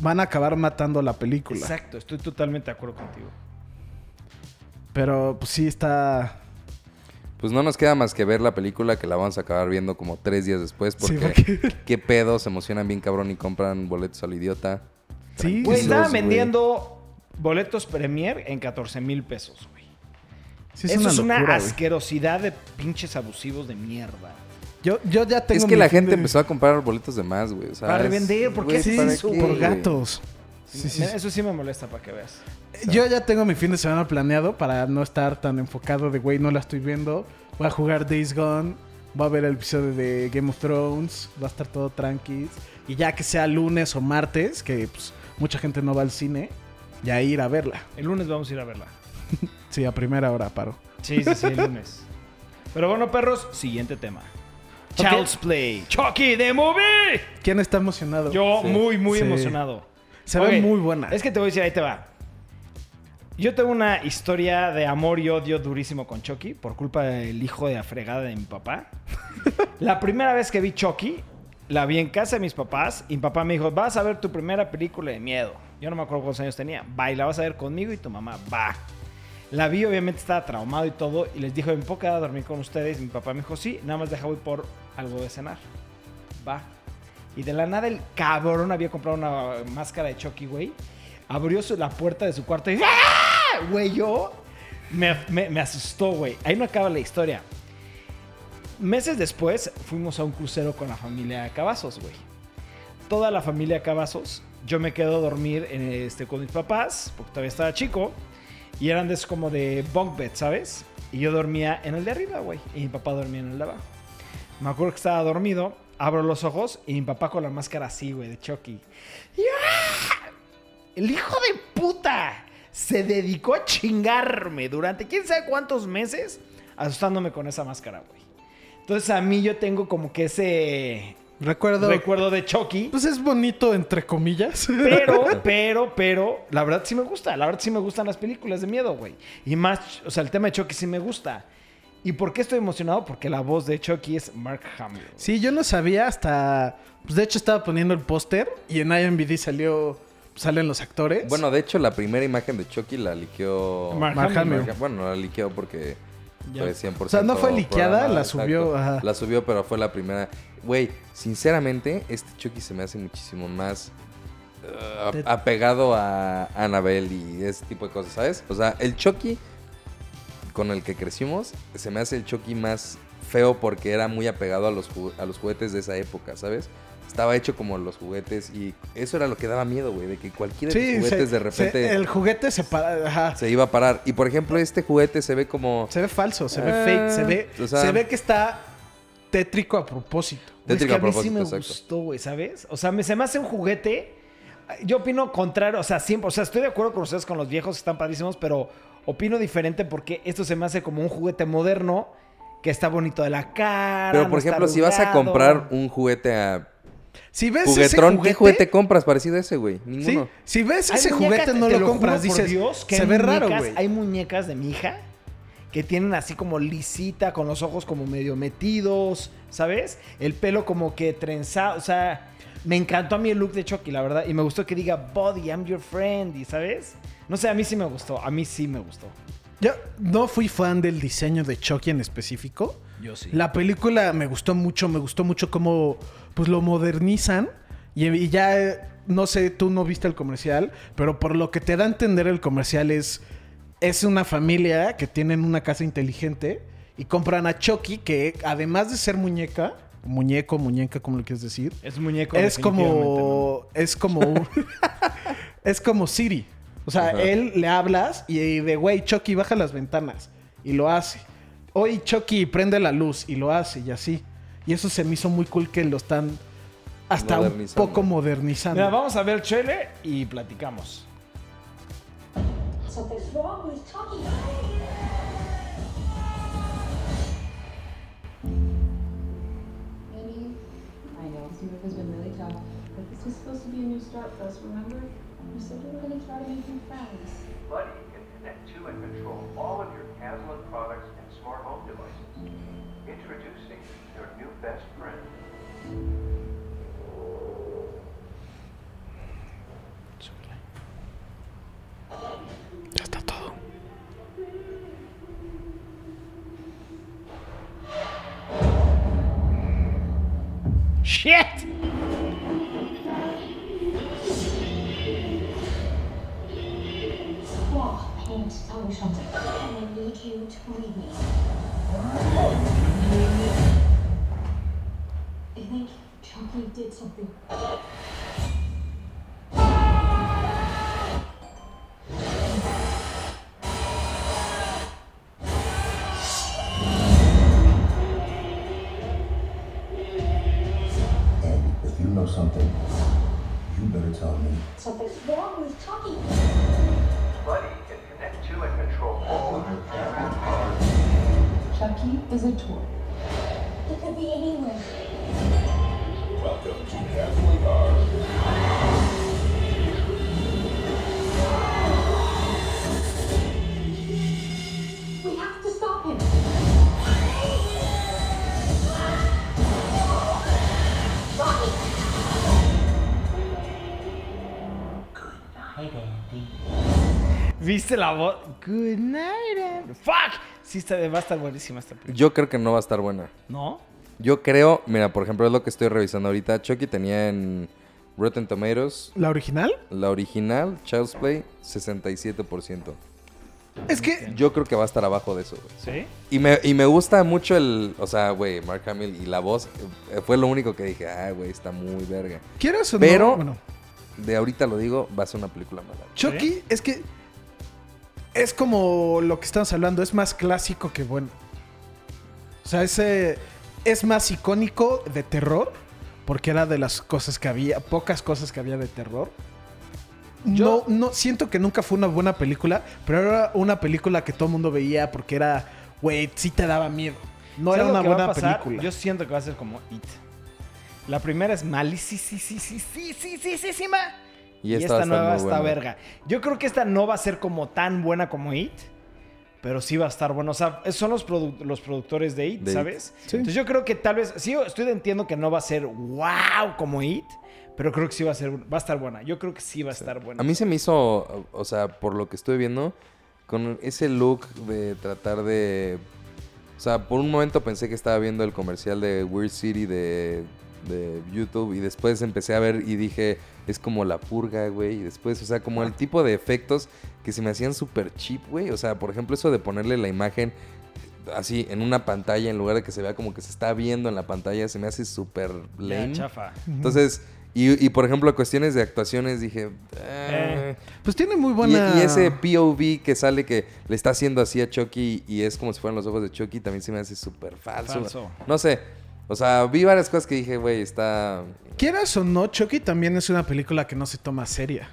van a acabar matando la película. Exacto, estoy totalmente de acuerdo contigo. Pero pues sí está. Pues no nos queda más que ver la película que la vamos a acabar viendo como tres días después. Sí, Porque porque- qué pedo, se emocionan bien cabrón y compran boletos al idiota. Sí, Güey, Sí, estaban vendiendo boletos Premier en 14 mil pesos, güey. sí Eso es una güey. asquerosidad de pinches abusivos de mierda. Yo, yo ya tengo. es que la gente de- empezó a comprar boletos de más, güey. o sea, Para revender, ¿por qué güey, haces ¿para eso, qué, por güey? gatos. Sí, sí. Eso sí me molesta para que veas. Yo ya tengo mi fin de semana planeado para no estar tan enfocado de, güey, no la estoy viendo. Voy a jugar Days Gone. Voy a ver el episodio de Game of Thrones. Va a estar todo tranqui. Y ya que sea lunes o martes, que pues, mucha gente no va al cine, ya ir a verla. El lunes vamos a ir a verla. Sí, a primera hora paro. Sí, sí, sí, el lunes. Pero bueno, perros, siguiente tema. Child's Play. Chucky the Movie. ¿Quién está emocionado? Yo Sí. muy, muy Sí. emocionado. Se ve muy buena. Es que te voy a decir, ahí te va. Yo tengo una historia de amor y odio durísimo con Chucky por culpa del hijo de la fregada de mi papá. la primera vez que vi Chucky, la vi en casa de mis papás y mi papá me dijo, vas a ver tu primera película de miedo. Yo no me acuerdo cuántos años tenía. Va, y la vas a ver conmigo y tu mamá. Va. La vi, obviamente estaba traumado y todo. Y les dijo, ¿me puedo quedar a dormir con ustedes? Y mi papá me dijo, sí, nada más deja voy por algo de cenar. Va. Y de la nada el cabrón había comprado una máscara de Chucky, güey. Abrió su- la puerta de su cuarto y ¡Ah! Güey, yo me, asustó, güey. Ahí no acaba la historia. Meses después fuimos a un crucero con la familia Cavazos, güey. Toda la familia Cavazos. Yo me quedo a dormir en este, con mis papás, porque todavía estaba chico. Y eran de como de bunk bed, ¿sabes? Y yo dormía en el de arriba, güey. Y mi papá dormía en el de abajo. Me acuerdo que estaba dormido, abro los ojos y mi papá con la máscara así, güey, de Chucky. Y, ¡ah! El hijo de puta se dedicó a chingarme durante quién sabe cuántos meses asustándome con esa máscara, güey. Entonces a mí yo tengo como que ese Recuerdo. recuerdo de Chucky. Pues es bonito, entre comillas. Pero, pero, pero, la verdad sí me gusta. La verdad sí me gustan las películas de miedo, güey. Y más, o sea, el tema de Chucky sí me gusta. ¿Y por qué estoy emocionado? Porque la voz de Chucky es Mark Hamill. Sí, yo no sabía hasta. Pues de hecho estaba poniendo el póster y en IMBD salió. Salen los actores. Bueno, de hecho, la primera imagen de Chucky la liqueó... Mark Mark Hamill. Hamill. Bueno, no la liqueó porque Ya. fue 100%. O sea, no fue liqueada, la subió, ajá. La subió, pero fue la primera. Güey, sinceramente, este Chucky se me hace muchísimo más uh, Te- apegado a Annabelle y ese tipo de cosas, ¿sabes? O sea, el Chucky con el que crecimos se me hace el Chucky más feo porque era muy apegado a los, a los juguetes de esa época, ¿sabes? Estaba hecho como los juguetes y eso era lo que daba miedo, güey, de que cualquiera de los sí, juguetes se- de repente se- se, el juguete se para. Ajá. iba a parar. Y por ejemplo, este juguete se ve como... Se ve falso, se ve Ah, fake, se ve, o sea- se ve que está tétrico a propósito. Es Tétrico que a a mí sí propósito, me exacto. gustó, güey, ¿sabes? O sea, me, se me hace un juguete. Yo opino contrario, o sea, siempre, o sea, estoy de acuerdo con ustedes con los viejos, están padrísimos, pero opino diferente porque esto se me hace como un juguete moderno que está bonito de la cara. Pero por ejemplo, si vas a comprar un juguete a Si ves ese Juguetrón, juguete, ¿qué juguete compras parecido a ese, güey? Sí, si ves ese muñecas, juguete no lo, compras, dices, Dios que se ve raro, muñecas- güey. Hay muñecas de mi hija que tienen así como lisita, con los ojos como medio metidos, ¿sabes? El pelo como que trenzado, o sea, me encantó a mí el look de Chucky, la verdad, y me gustó que diga, Buddy, I'm your friend, y ¿sabes? No sé, a mí sí me gustó, a mí sí me gustó. Yo no fui fan del diseño de Chucky en específico. Yo sí. La película me gustó mucho, me gustó mucho cómo pues lo modernizan y, y ya no sé, tú no viste el comercial, pero por lo que te da a entender el comercial es es una familia que tienen una casa inteligente y compran a Chucky que además de ser muñeca, muñeco, muñeca, como lo quieres decir, Es muñeco. es como es como un- es como Siri. O sea, Ajá. él le hablas y de güey, Chucky baja las ventanas y lo hace. Oye, Chucky prende la luz y lo hace y así. Y eso se me hizo muy cool que lo están hasta un poco modernizando. Mira, vamos a ver el trailer y platicamos. Something's Obviously, work has been really tough. But this is supposed to be a new start for us, remember? We said we were going to try to make new friends. Buddy can connect to and control all of your Caslin products and smart home devices. Introducing your new best friend. It's okay. ¡Shit! Well, I need to tell you something. And I need you to believe me. I think Chucky did something. Something's wrong with Chucky. Buddy can connect to and control all of your favorite cars. Chucky is a toy. It could be anywhere. Welcome to Catholic Art. ¿Viste la voz? Good night, and... ¡Fuck! Sí, está, va a estar buenísima esta película. Yo creo que no va a estar buena. ¿No? Yo creo, mira, por ejemplo, es lo que estoy revisando ahorita. Chucky tenía en Rotten Tomatoes, ¿La original? la original, Child's Play, 67%. Es que Yo creo que va a estar abajo de eso, güey. ¿Sí? Y me, y me gusta mucho el. O sea, güey, Mark Hamill y la voz. eh, fue lo único que dije, ah, güey, está muy verga. quieras o Pero- no, bueno, De ahorita lo digo, va a ser una película mala. Chucky es que es como lo que estamos hablando, es más clásico que bueno. O sea, ese es más icónico de terror porque era de las cosas que había, pocas cosas que había de terror. Yo- no, no siento que nunca fue una buena película, pero era una película que todo el mundo veía porque era, güey, sí te daba miedo. No ¿Sabes era una buena película. Yo siento que va a ser como It. La primera es malísima. Sí, sí, sí, sí, sí, sí, sí, sí, Y Y esta, esta, va a estar nueva está verga. Yo creo que esta no va a ser como tan buena como It. Pero sí va a estar bueno. O sea, son los, produ- los productores de It, De It. ¿sabes? Sí. Entonces yo creo que tal vez... Sí, estoy entiendo que no va a ser wow como It. Pero creo que sí va a ser... Va a estar buena. Yo creo que sí va a estar buena. A mí se me hizo, o sea, por lo que estoy viendo, con ese look de tratar de... O sea, por un momento pensé que estaba viendo el comercial de Weird City de, de YouTube y después empecé a ver y dije, es como la purga, güey. Y después, o sea, como el tipo de efectos que se me hacían súper cheap, güey. O sea, por ejemplo, eso de ponerle la imagen así en una pantalla en lugar de que se vea como que se está viendo en la pantalla, se me hace súper lame. chafa. Entonces, y, y por ejemplo, cuestiones de actuaciones, dije... Eh. "Eh". Pues tiene muy Y- buena... Y, ese POV que sale que le está haciendo así a Chucky y es como si fueran los ojos de Chucky, también se me hace súper falso. Falso. No sé. O sea, vi varias cosas que dije, güey, está... Quieras o no, Chucky también es una película que no se toma seria.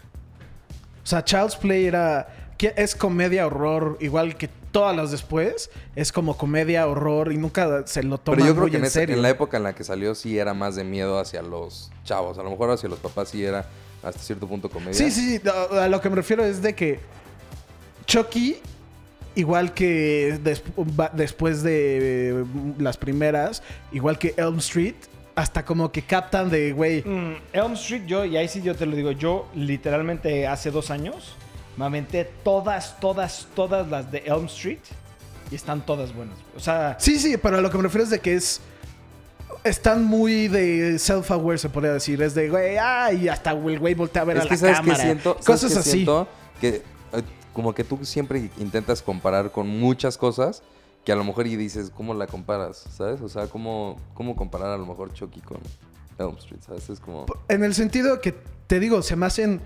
O sea, Child's Play era. es comedia horror, igual que todas las después. Es como comedia horror y nunca se lo toma Pero yo creo muy que en, en esa- serio. en la época en la que salió sí era más de miedo hacia los chavos. A lo mejor hacia los papás sí era hasta cierto punto comedia. Sí, sí, sí. A lo que me refiero es de que Chucky, igual que des- después de eh, las primeras, igual que Elm Street, hasta como que captan de, güey, Mm, Elm Street, yo, y ahí sí yo te lo digo, yo literalmente hace dos años me aventé todas, todas, todas las de Elm Street y están todas buenas. O sea, Sí, sí, pero a lo que me refiero es de que es. Están muy de self-aware, se podría decir. Es de, güey, ay, hasta el güey voltea a ver Es a que la sabes cámara. que siento, ¿sabes Cosas así. siento? que como que tú siempre intentas comparar con muchas cosas que a lo mejor y dices, ¿cómo la comparas? ¿Sabes? O sea, ¿cómo, cómo comparar a lo mejor Chucky con Elm Street? ¿Sabes? Es como... En el sentido que, te digo, se me hacen.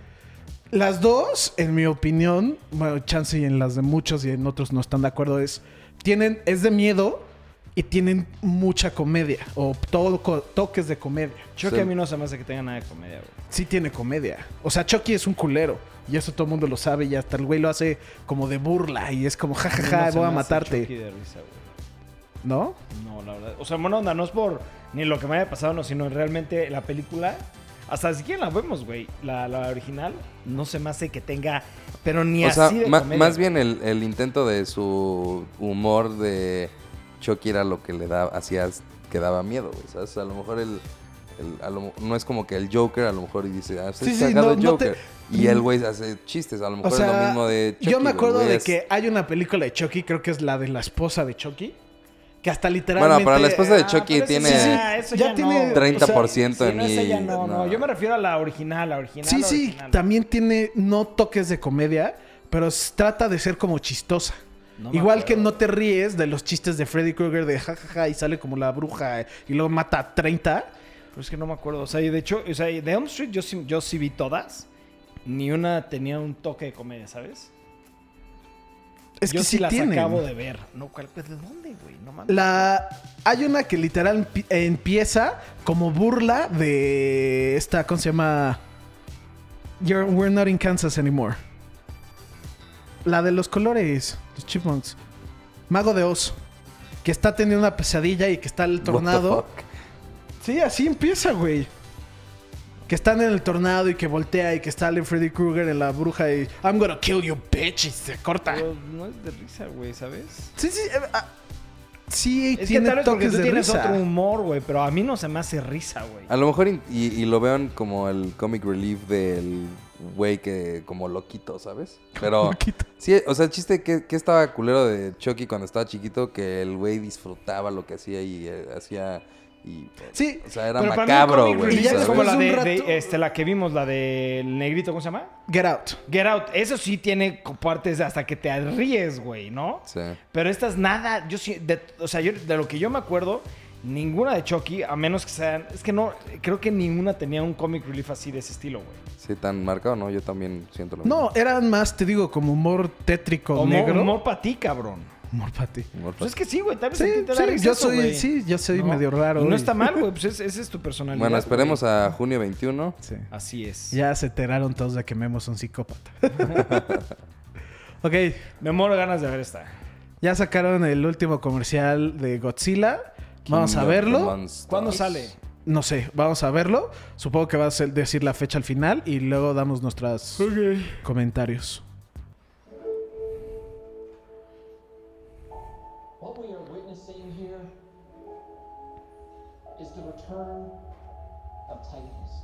Las dos, en mi opinión, bueno, chance y en las de muchos y en otros no están de acuerdo, es. Tienen. Es de miedo y tienen mucha comedia. O todo, co- toques de comedia. Chucky Sí. a mí no se me hace que tenga nada de comedia, güey. Sí tiene comedia. O sea, Chucky es un culero. Y eso todo el mundo lo sabe. Y hasta el güey lo hace como de burla. Y es como, jajaja, se voy a Chucky matarte. de risa, güey. ¿No? No, la verdad. O sea, buena onda, no es por ni lo que me haya pasado, no, sino realmente la película. Hasta si quieren la vemos, güey. La, la original no se me hace que tenga. Pero ni O sea, así de más güey. bien el, el intento de su humor de Chucky era lo que le daba, hacía que daba miedo, güey, ¿sabes? A lo mejor el, el- a lo- no es como que el Joker a lo mejor y dice, ah, Sí, sí, sí, cagado no- el no te- Joker. Y el güey hace chistes, a lo mejor O sea, es lo mismo de Chucky. yo me acuerdo de es- que hay una película de Chucky, creo que es la de la esposa de Chucky, que hasta literalmente... Bueno, para la esposa de Ah, Chucky tiene ya- eso ya ya tiene no. 30% Sí, en no, esa ya y- no, no, no. Yo me refiero a la original, la original. Sí, la sí, también tiene no toques de comedia, pero trata de ser como chistosa. No Igual que no te ríes de los chistes de Freddy Krueger de jajaja y sale como la bruja y luego mata a 30. Pero es que no me acuerdo. O sea, y de hecho, o sea, de Elm Street yo sí, yo sí vi todas. Ni una tenía un toque de comedia, ¿sabes? Es yo que sí sí las tienen. acabo de ver. No, ¿cuál, pues, ¿de dónde, güey? No mames. La hay una que literal empi- empieza como burla de esta ¿cómo se llama? You're- we're not in Kansas anymore. La de los colores, los chipmunks. Mago de Oz, que está teniendo una pesadilla y que está el What the tornado. fuck? Sí, así empieza, güey. Que están en el tornado y que voltea y que sale Freddy Krueger en la bruja y I'm gonna kill you, bitch, y se corta. Pero no es de risa, güey, ¿sabes? Sí, sí, eh, ah, sí, Es que tiene tal vez porque toques tú de tienes risa. otro humor, güey. Pero a mí no se me hace risa, güey. A lo mejor y, y- y lo vean como el comic relief del güey que como loquito, ¿sabes? Pero Loquito. sí, o sea, el chiste que, que estaba culero de Chucky cuando estaba chiquito, que el güey disfrutaba lo que hacía y eh, hacía y Sí, o sea, era macabro, güey. Relief Y ya es como la de este, la que vimos, la del negrito, ¿cómo se llama? Get Out. Get Out. Eso sí tiene partes hasta que te ríes, güey, ¿no? Sí. Pero estas nada, yo sí, de- o sea, yo, de lo que yo me acuerdo, ninguna de Chucky, a menos que sean, es que no, creo que ninguna tenía un comic relief así de ese estilo, güey. Sí, tan marcado, ¿no? Yo también siento lo mismo. No, eran más, te digo, como humor tétrico Humor, negro. humor para ti, cabrón. Humor para ti. Humor Pues es que sí, güey, tal vez a Sí, ti te da sí, risa yo eso, soy, sí, yo soy ¿No? medio raro. Y no está mal, güey, pues es- esa es tu personalidad. Bueno, esperemos güey. a junio 21. Sí. Así es. Ya se enteraron todos de que Memo es un psicópata. ok, Me muero ganas de ver esta. ya sacaron el último comercial de Godzilla. Vamos a verlo. ¿Cuándo sale? No sé, vamos a verlo. Supongo que va a ser- decir la fecha al final y luego damos nuestros comentarios. What we are witnessing here is the return of Titans.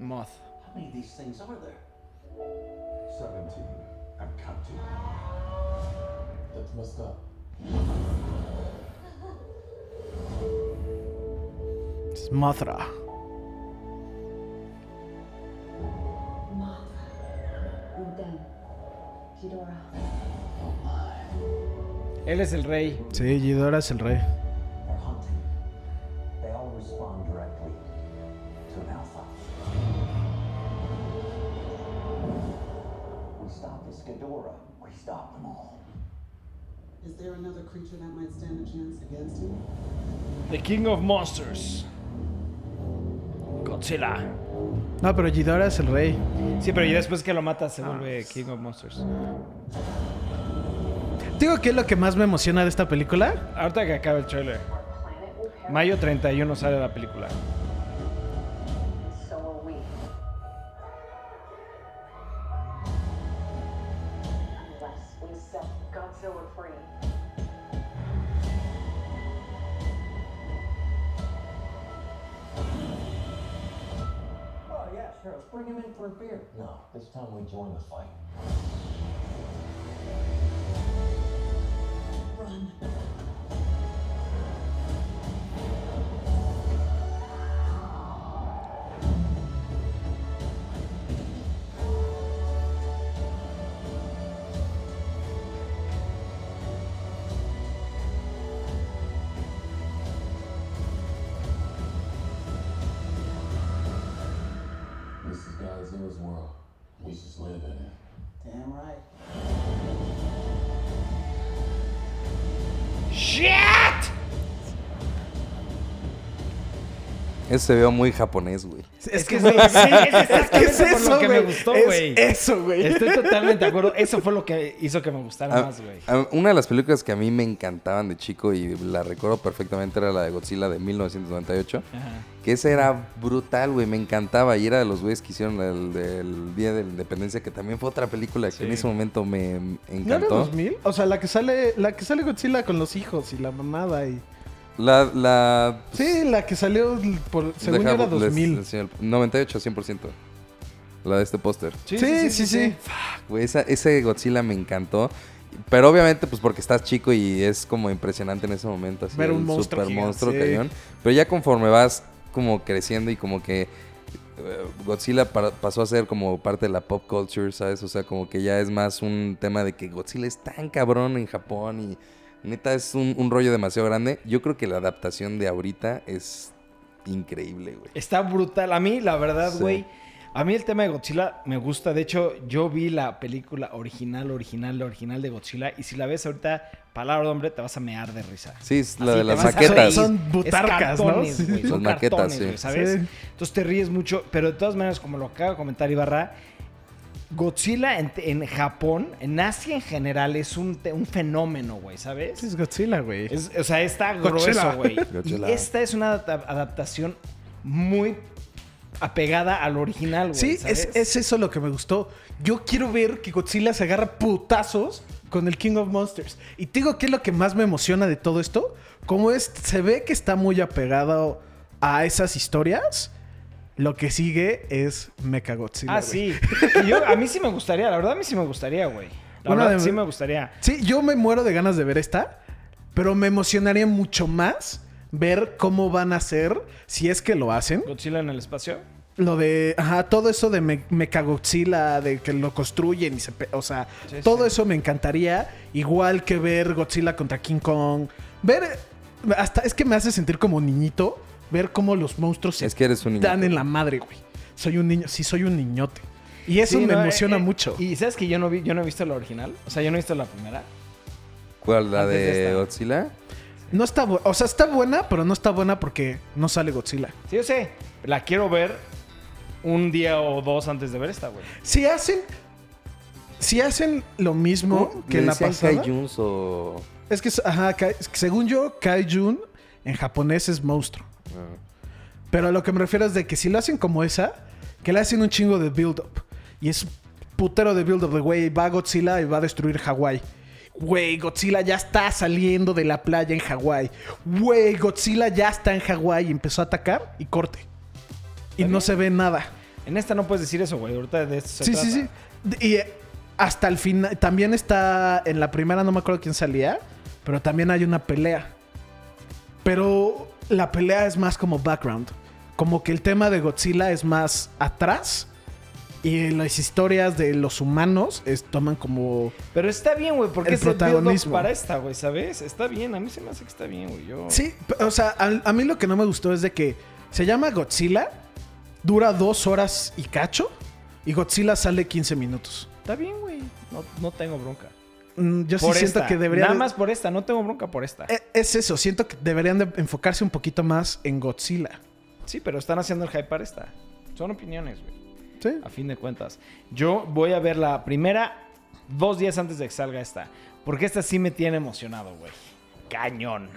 Moth. How many of these things are there? 17 and counting. Messed up. Es Mothra. Mothra. Uden. Ghidorah. Él es el rey. Sí, Ghidorah es el rey. There another creature that might stand a chance against him? The King of Monsters. Godzilla. No, pero Ghidorah es el rey. Sí, pero y después que lo mata se vuelve King of Monsters. Digo que es lo que más me emociona de esta película. Ahorita que acabe el trailer. Mayo 31 sale la película. We Eso se veo muy japonés, güey. Es que, güey, sí, es ¿Qué es eso, lo que me güey? gustó, Es güey. eso, güey. Estoy totalmente de acuerdo. Eso fue lo que hizo que me gustara más, güey. Una de las películas que a mí me encantaban de chico y la recuerdo perfectamente era la de Godzilla de 1998. Ajá. Que esa era brutal, güey, me encantaba. Y era de los güeyes que hicieron el del Día de la Independencia, que también fue otra película que en ese momento me ¿No era encantó. 2000? O sea, la que sale la que sale Godzilla con los hijos y la mamada y... La, la... Sí, la que salió por... Según yo era 2000. les- les- 98, 100%. La de este póster. Sí, sí, sí, sí. Güey, esa- ese Godzilla me encantó. Pero obviamente, pues porque estás chico y es como impresionante en ese momento. Así, Ver un el monstruo super gigante, monstruo sí. cañón. Pero ya conforme vas como creciendo y como que eh, Godzilla pa- pasó a ser como parte de la pop culture, ¿sabes? O sea, como que ya es más un tema de que Godzilla es tan cabrón en Japón y neta es un, un rollo demasiado grande. Yo creo que la adaptación de ahorita es increíble, güey. Está brutal. A mí, la verdad, Sí. güey. A mí el tema de Godzilla me gusta. De hecho, yo vi la película original, original, la original de Godzilla. Y si la ves ahorita, palabra de hombre, te vas a mear de risa. Sí, es la Así de las maquetas. Son butarcas, ¿no? Sí. Son maquetas, cartones, sí. güey, ¿sabes? Sí. Entonces te ríes mucho. Pero de todas maneras, como lo acaba de comentar Ibarra, Godzilla en, en Japón, en Asia en general, es un, un fenómeno, güey, ¿sabes? Sí, es Godzilla, güey. O sea, está Godzilla. grueso, güey. Y esta es una adapta- adaptación muy apegada al original, güey. Sí, es eso lo que me gustó. Yo quiero ver que Godzilla se agarra putazos con el King of Monsters. Y te digo que es lo que más me emociona de todo esto. Como es, se ve que está muy apegado a esas historias. Lo que sigue es Mecha Godzilla. Ah, güey. sí. Yo, a mí sí me gustaría, la verdad a mí sí me gustaría, güey. La verdad de- sí me gustaría. Sí, yo me muero de ganas de ver esta. Pero me emocionaría mucho más ver cómo van a ser, si es que lo hacen. Godzilla en el espacio. Lo de, ajá, todo eso de me Mechagodzilla, de que lo construyen y se... pe- O sea, Sí, todo sí. eso me encantaría. Igual que ver Godzilla contra King Kong. Ver, hasta es que me hace sentir como niñito, ver cómo los monstruos se Es que eres un niño. dan en la madre, güey. Soy un niño, sí, soy un niñote. Y eso Sí, me no, emociona eh, eh, mucho. Y sabes que yo no vi, yo no he visto la original. O sea, yo no he visto la primera. ¿Cuál? ¿La Antes de. Godzilla? No está buena, o sea, está buena, pero no está buena porque no sale Godzilla. Sí, yo sé. La quiero ver un día o dos antes de ver esta, güey. Si hacen, si hacen lo mismo que ¿Le la pasada. Kaijuns o...? Es que, ajá, Kai- es que según yo, Kaijun en japonés es monstruo. Pero a lo que me refiero es de que si lo hacen como esa, que le hacen un chingo de build-up. Y es putero de build-up de, güey, va Godzilla y va a destruir Hawái. Güey, Godzilla ya está saliendo de la playa en Hawái. Güey, Godzilla ya está en Hawái y empezó a atacar y corte. Y no se ve nada. En esta no puedes decir eso, güey. Ahorita de esto se Sí, sí, sí. Y hasta el final, también está, en la primera no me acuerdo quién salía, pero también hay una pelea. Pero la pelea es más como background. Como que el tema de Godzilla es más atrás. Y las historias de los humanos es- toman como... Pero está bien, güey, porque El es el protagonismo. para esta, güey, ¿sabes? Está bien, a mí se me hace que está bien, güey. Yo... Sí, o sea, a, a mí lo que no me gustó es de que se llama Godzilla, dura dos horas y cacho, y Godzilla sale 15 minutos. Está bien, güey. No, no tengo bronca. Mm, Yo sí Por siento esta. que debería... Nada más por esta, no tengo bronca por esta. E- Es eso, siento que deberían de enfocarse un poquito más en Godzilla. Sí, pero están haciendo el hype para esta. Son opiniones, güey. ¿Sí? A fin de cuentas. Yo voy a ver la primera dos días antes de que salga esta. Porque esta sí me tiene emocionado, güey. Cañón.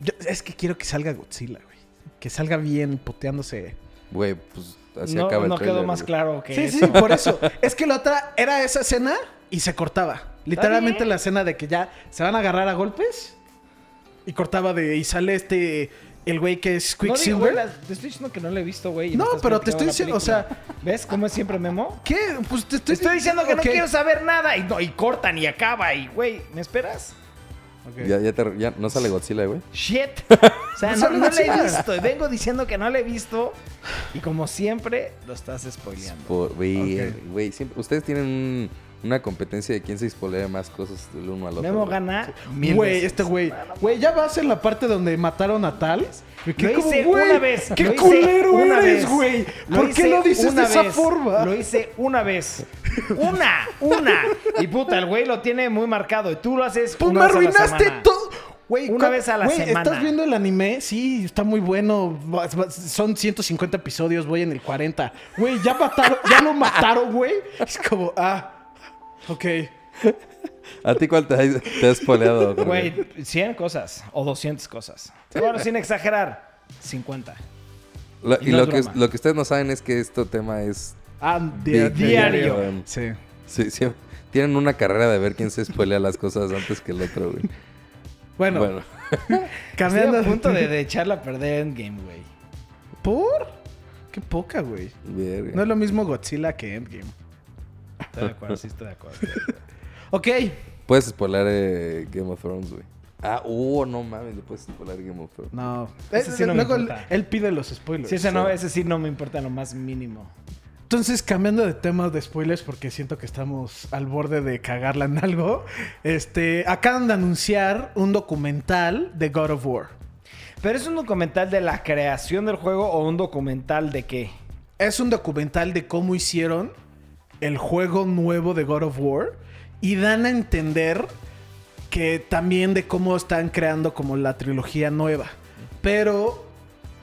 Yo- es que quiero que salga Godzilla, güey. Que salga bien poteándose. Güey, pues así No, acaba el no quedó más güey. claro que Sí, eso. sí, por eso. es que la otra era esa escena y se cortaba. Literalmente la escena de que ya se van a agarrar a golpes y cortaba de. Y sale este. El güey que es No digo, Quicksilver. güey, la- te estoy diciendo que no la he visto, güey. y No, estás pero te platicando estoy la diciendo, o película. ¿Ves cómo es siempre Memo? ¿Qué? Pues te Te estoy, estoy diciendo que Ok. no quiero saber nada. Y, no, y cortan y acaba. Y, güey, ¿me esperas? Ya, ya, te- ya no sale Godzilla, güey. Shit. O sea, No no, la he visto. y Vengo diciendo que no la he visto. Y como siempre, lo estás spoileando. Por- Güey, güey, siempre- ustedes tienen un- una competencia de quién se spoilea más cosas del uno al otro. Memo gana mil Güey, veces. este güey. Güey, ya vas en la parte donde mataron a tal. Lo hice güey, una vez. ¡Qué lo hice culero una eres, vez. güey! Lo ¿Por qué lo dices de esa forma? Lo hice una vez. Una, una. Y puta, el güey lo tiene muy marcado. Y tú lo haces Pues una me vez a la arruinaste todo. Güey, Una ¿cu- vez a la güey, semana. ¿Estás viendo el anime? Sí, está muy bueno. Son 150 episodios, voy en el 40. Güey, ya mataron, ya lo mataron, güey. Es como, ah, ok. ¿A ti cuál te, ha- te has spoileado? Jorge? Güey, 100 cosas o 200 cosas. Bueno, sin exagerar, 50. Lo- y y no lo, que, lo que ustedes no saben es que este tema es... Ah, di- diario. Sí. Sí, sí. Tienen una carrera de ver quién se spoilea las cosas antes que el otro, güey. Bueno, Bueno. Estoy cambiando a punto de, de echarla a perder Endgame, güey. ¿Por? Qué poca, güey. No es lo mismo Godzilla que Endgame. Estoy de acuerdo, sí estoy de acuerdo. Ok. Puedes spoiler eh, Game of Thrones, güey. Ah, uh, no mames, le puedes spoiler Game of Thrones. No. Ese Eh, sí no me luego él, importa. él pide los spoilers. Sí, ese, no, ese sí no me importa lo más mínimo. Entonces, cambiando de temas de spoilers, porque siento que estamos al borde de cagarla en algo. Este, acaban de anunciar un documental de God of War. ¿Pero es un documental de la creación del juego o un documental de qué? Es un documental de cómo hicieron el juego nuevo de God of War. Y dan a entender que también de cómo están creando como la trilogía nueva. Pero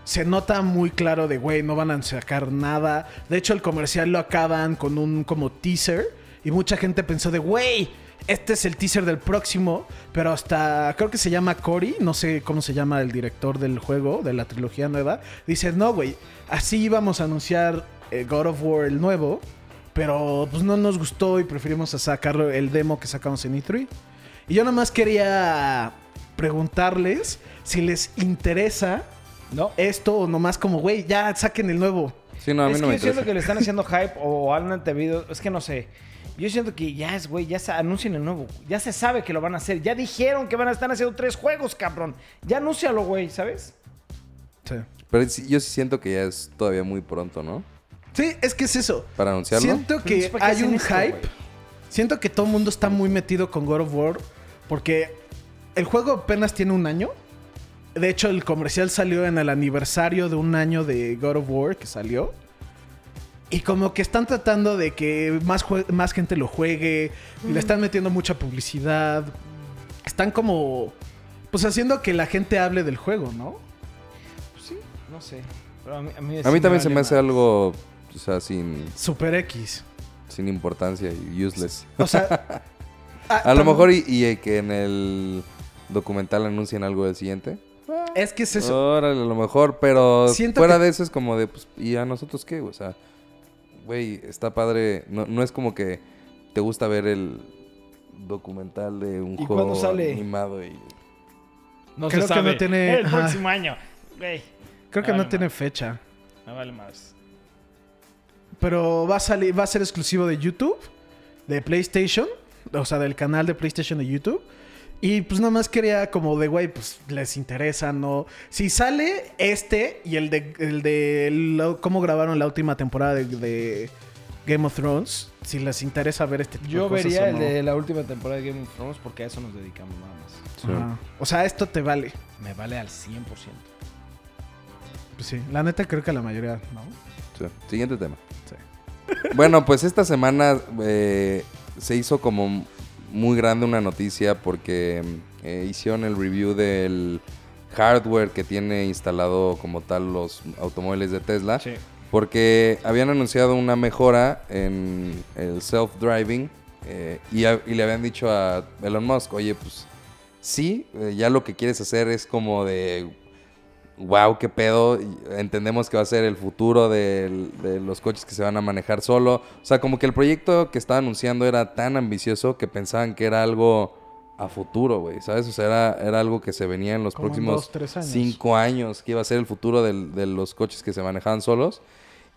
se nota muy claro de, güey, no van a sacar nada. De hecho, el comercial lo acaban con un como teaser. Y mucha gente pensó de, güey, este es el teaser del próximo. Pero hasta, creo que se llama Cory, no sé cómo se llama el director del juego, de la trilogía nueva. Dice, no, güey, así íbamos a anunciar eh, God of War el nuevo. Pero pues no nos gustó y preferimos a sacarlo el demo que sacamos en E3. Y yo nada más quería preguntarles si les interesa No. esto o nomás como, güey, ya saquen el nuevo. Sí, no, a mí es no que me yo siento que le están haciendo hype o han antevido. Es que no sé. Yo siento que ya es, güey, ya se anuncian el nuevo. Ya se sabe que lo van a hacer. Ya dijeron que van a estar haciendo tres juegos, cabrón. Ya anúncialo, güey, ¿sabes? Sí. Pero sí- yo sí siento que ya es todavía muy pronto, ¿no? Sí, es que es eso. Para anunciarlo. Siento que ¿para qué hay un esto, hype. Siento que todo el mundo está muy metido con God of War porque el juego apenas tiene un año. De hecho, el comercial salió en el aniversario de un año de God of War que salió. Y como que están tratando de que más, más gente lo juegue. y Le están metiendo mucha publicidad. Están como... Pues haciendo que la gente hable del juego, ¿no? Pues sí, no sé. Pero a mí, a mí, A mí también se me hace más. algo, o sea, sin, Super X. sin importancia y useless. O sea... ah, A lo mejor y, y que en el documental anuncien algo del siguiente. Es que es eso. Órale, a lo mejor, pero Siento fuera que- de eso es como de, pues, ¿y a nosotros qué? O sea, güey, está padre. No, no es como que te gusta ver el documental de un ¿Y juego cuándo sale? animado y... No Creo se que no tiene- El ajá. próximo año. Güey. Creo que no tiene fecha. Me vale más. Pero va a salir, va a ser exclusivo de YouTube, de PlayStation, o sea, del canal de PlayStation de YouTube. Y pues nada más quería como de, güey, pues les interesa, ¿no? Si sale este y el de, el de lo- cómo grabaron la última temporada de, de Game of Thrones, si les interesa ver este tipo Yo de cosas vería o el no. de la última temporada de Game of Thrones porque a eso nos dedicamos nada más. Sí. O sea, esto te vale. Me vale al 100%. Pues sí, la neta creo que la mayoría, ¿no? Sí. Siguiente tema. Sí. Bueno, pues esta semana eh, se hizo como muy grande una noticia porque eh, hicieron el review del hardware que tiene instalado como tal los automóviles de Tesla. Sí. Porque habían anunciado una mejora en el self-driving eh, y, le habían dicho a Elon Musk, oye, pues sí, ya lo que quieres hacer es como de, wow, qué pedo, entendemos que va a ser el futuro de los coches que se van a manejar solo. O sea, como que el proyecto que estaba anunciando era tan ambicioso que pensaban que era algo a futuro, güey, ¿sabes? O sea, era, era algo que se venía en los Como en próximos dos, tres años. cinco años, que iba a ser el futuro del- de los coches que se manejaban solos.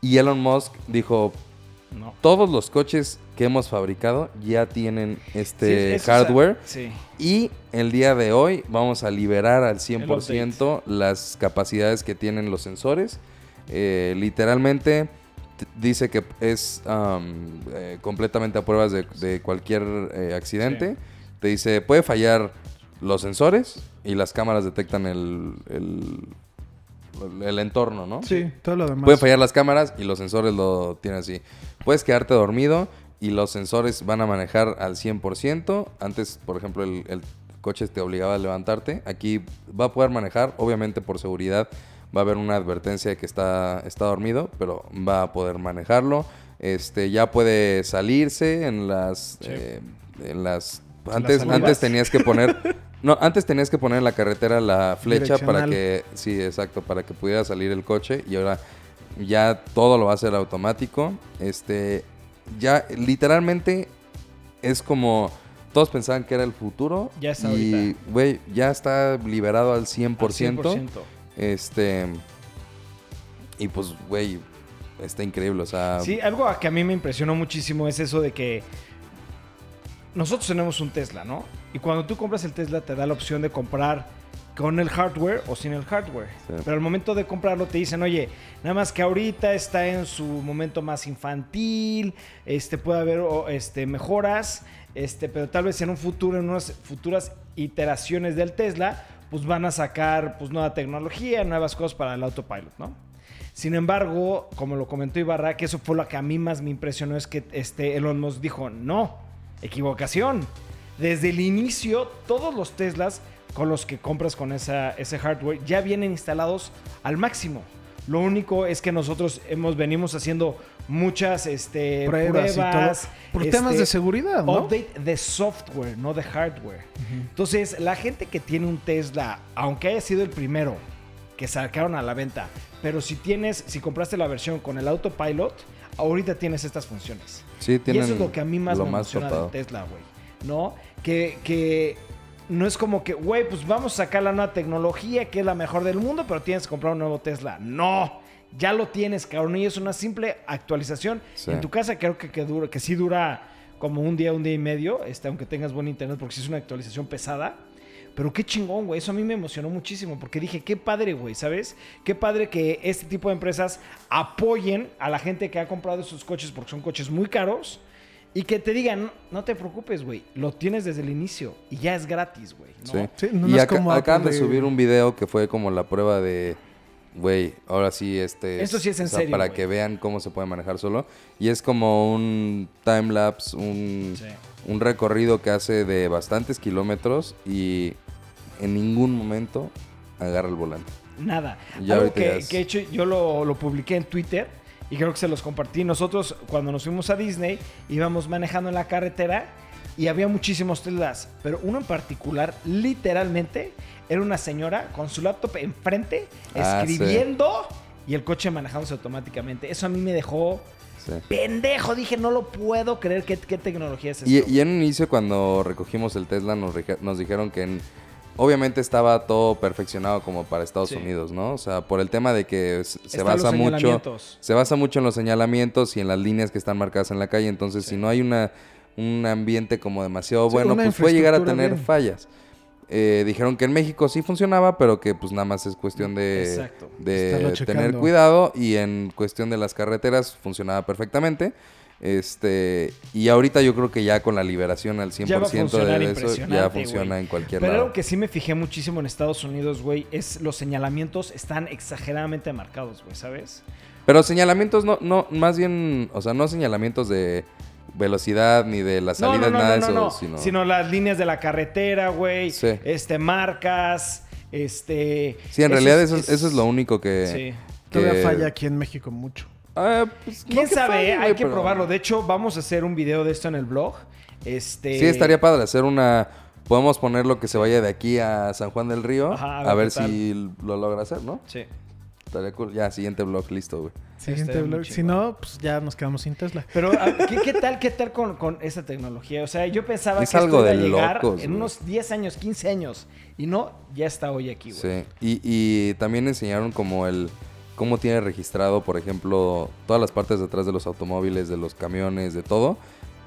Y Elon Musk dijo, No. todos los coches que hemos fabricado ya tienen este Sí, hardware. Sí. Y el día de hoy vamos a liberar al 100% las capacidades que tienen los sensores. Eh, literalmente dice que es eh, completamente a pruebas de, de cualquier eh, accidente. Te dice, puede fallar los sensores y las cámaras detectan el, el, el entorno, ¿no? Sí, todo lo demás. Pueden fallar las cámaras y los sensores lo tienen así. Puedes quedarte dormido y los sensores van a manejar al 100%. Antes, por ejemplo, el, el coche te obligaba a levantarte. Aquí va a poder manejar, obviamente por seguridad va a haber una advertencia de que está, está dormido, pero va a poder manejarlo. Este, ya puede salirse en las, eh, en las antes, antes tenías que poner, no, antes tenías que poner en la carretera la flecha para que, sí, exacto, para que pudiera salir el coche y ahora ya todo lo va a hacer automático. Este, ya literalmente es como todos pensaban que era el futuro Ya está y güey, ya está liberado al 100%. Al 100%. Este y pues güey, está increíble, o sea, Sí, algo que a mí me impresionó muchísimo es eso de que nosotros tenemos un Tesla, ¿no? Y cuando tú compras el Tesla te da la opción de comprar con el hardware o sin el hardware. Sí. Pero al momento de comprarlo te dicen, oye, nada más que ahorita está en su momento más infantil, este, puede haber este, mejoras, este, pero tal vez en un futuro, en unas futuras iteraciones del Tesla, pues van a sacar pues, nueva tecnología, nuevas cosas para el autopilot, ¿no? Sin embargo, como lo comentó Ibarra, que eso fue lo que a mí más me impresionó, es que este Elon Musk dijo, no, equivocación. Desde el inicio, todos los Teslas con los que compras con esa, ese hardware ya vienen instalados al máximo. Lo único es que nosotros hemos venimos haciendo muchas este, Pruebas pruebas, y todo. Por este, temas de seguridad, ¿no? Update de software, no de hardware. Entonces, la gente que tiene un Tesla, aunque haya sido el primero que sacaron a la venta, pero si tienes, si compraste la versión con el autopilot, ahorita tienes estas funciones. sí Y tienen eso es lo que a mí más me más emociona del Tesla, güey. ¿No? Que, que no es como que, güey, pues vamos a sacar la nueva tecnología que es la mejor del mundo, pero tienes que comprar un nuevo Tesla. No, ya lo tienes, cabrón. Y es una simple actualización. Sí. En tu casa creo que, que, dura, que sí dura como un día, un día y medio, este, aunque tengas buen internet, porque sí es una actualización pesada. Pero qué chingón, güey. Eso a mí me emocionó muchísimo porque dije, qué padre, güey, ¿sabes? Qué padre que este tipo de empresas apoyen a la gente que ha comprado esos coches porque son coches muy caros y que te digan, no, no te preocupes, güey, lo tienes desde el inicio y ya es gratis, güey. ¿no? Sí. Sí, no y es aca- como acaban de subir un video que fue como la prueba de, güey, ahora sí, este... Esto sí es en o sea, serio, Para que vean cómo se puede manejar solo. Y es como un time-lapse, un, Sí. un recorrido que hace de bastantes kilómetros y en ningún momento agarra el volante. Nada. Ya Algo que, es- que he hecho, yo lo, lo publiqué en Twitter y creo que se los compartí. Nosotros, cuando nos fuimos a Disney, íbamos manejando en la carretera y había muchísimos Teslas, pero uno en particular, literalmente, era una señora con su laptop enfrente, Ah, sí. escribiendo y el coche manejándose automáticamente. Eso a mí me dejó Sí. pendejo. Dije, no lo puedo creer. ¿Qué, qué tecnología es esto? Y, y en un inicio cuando recogimos el Tesla nos, nos dijeron que en- obviamente estaba todo perfeccionado como para Estados Sí. Unidos, ¿no? O sea, por el tema de que se Están basa mucho se basa mucho en los señalamientos y en las líneas que están marcadas en la calle, entonces si no hay una un ambiente como demasiado Sí, bueno, pues puede llegar a tener bien. fallas. Eh, dijeron que en México sí funcionaba, pero que pues nada más es cuestión de, de tener cuidado y en cuestión de las carreteras funcionaba perfectamente. Este, y ahorita yo creo que ya con la liberación al 100% Ya va de eso, ya funciona en cualquier Pero lado. algo que sí me fijé muchísimo en Estados Unidos, güey, es los señalamientos están exageradamente marcados, güey, ¿sabes? Pero señalamientos no, no, más bien, o sea, no señalamientos de velocidad ni de las No, salidas, no, no, nada de no, eso, no. sino... Sino las líneas de la carretera, güey. Sí. Este, marcas, este... Sí, en realidad eso es, eso es lo único que... Sí. Todavía que- falla aquí en México mucho. Ah, pues, ¿Quién sabe? falle, Hay que pero- probarlo. De hecho, vamos a hacer un video de esto en el blog. Este... Sí, estaría padre hacer una... Podemos poner lo que se vaya de aquí a San Juan del Río. Ajá, a a ver si lo logra hacer, ¿no? Sí. Estaría cool. Ya, siguiente blog, listo, güey. Siguiente blog. Si no, pues ya nos quedamos sin Tesla. Pero, a- ¿qué, qué tal, qué tal con, con esa tecnología? O sea, yo pensaba Es que algo esto iba de a llegar locos, en güey. unos 10 años, 15 años. Y no, ya está hoy aquí, güey. Sí. Y, y también enseñaron como el... Cómo tiene registrado, por ejemplo, todas las partes detrás de los automóviles, de los camiones, de todo.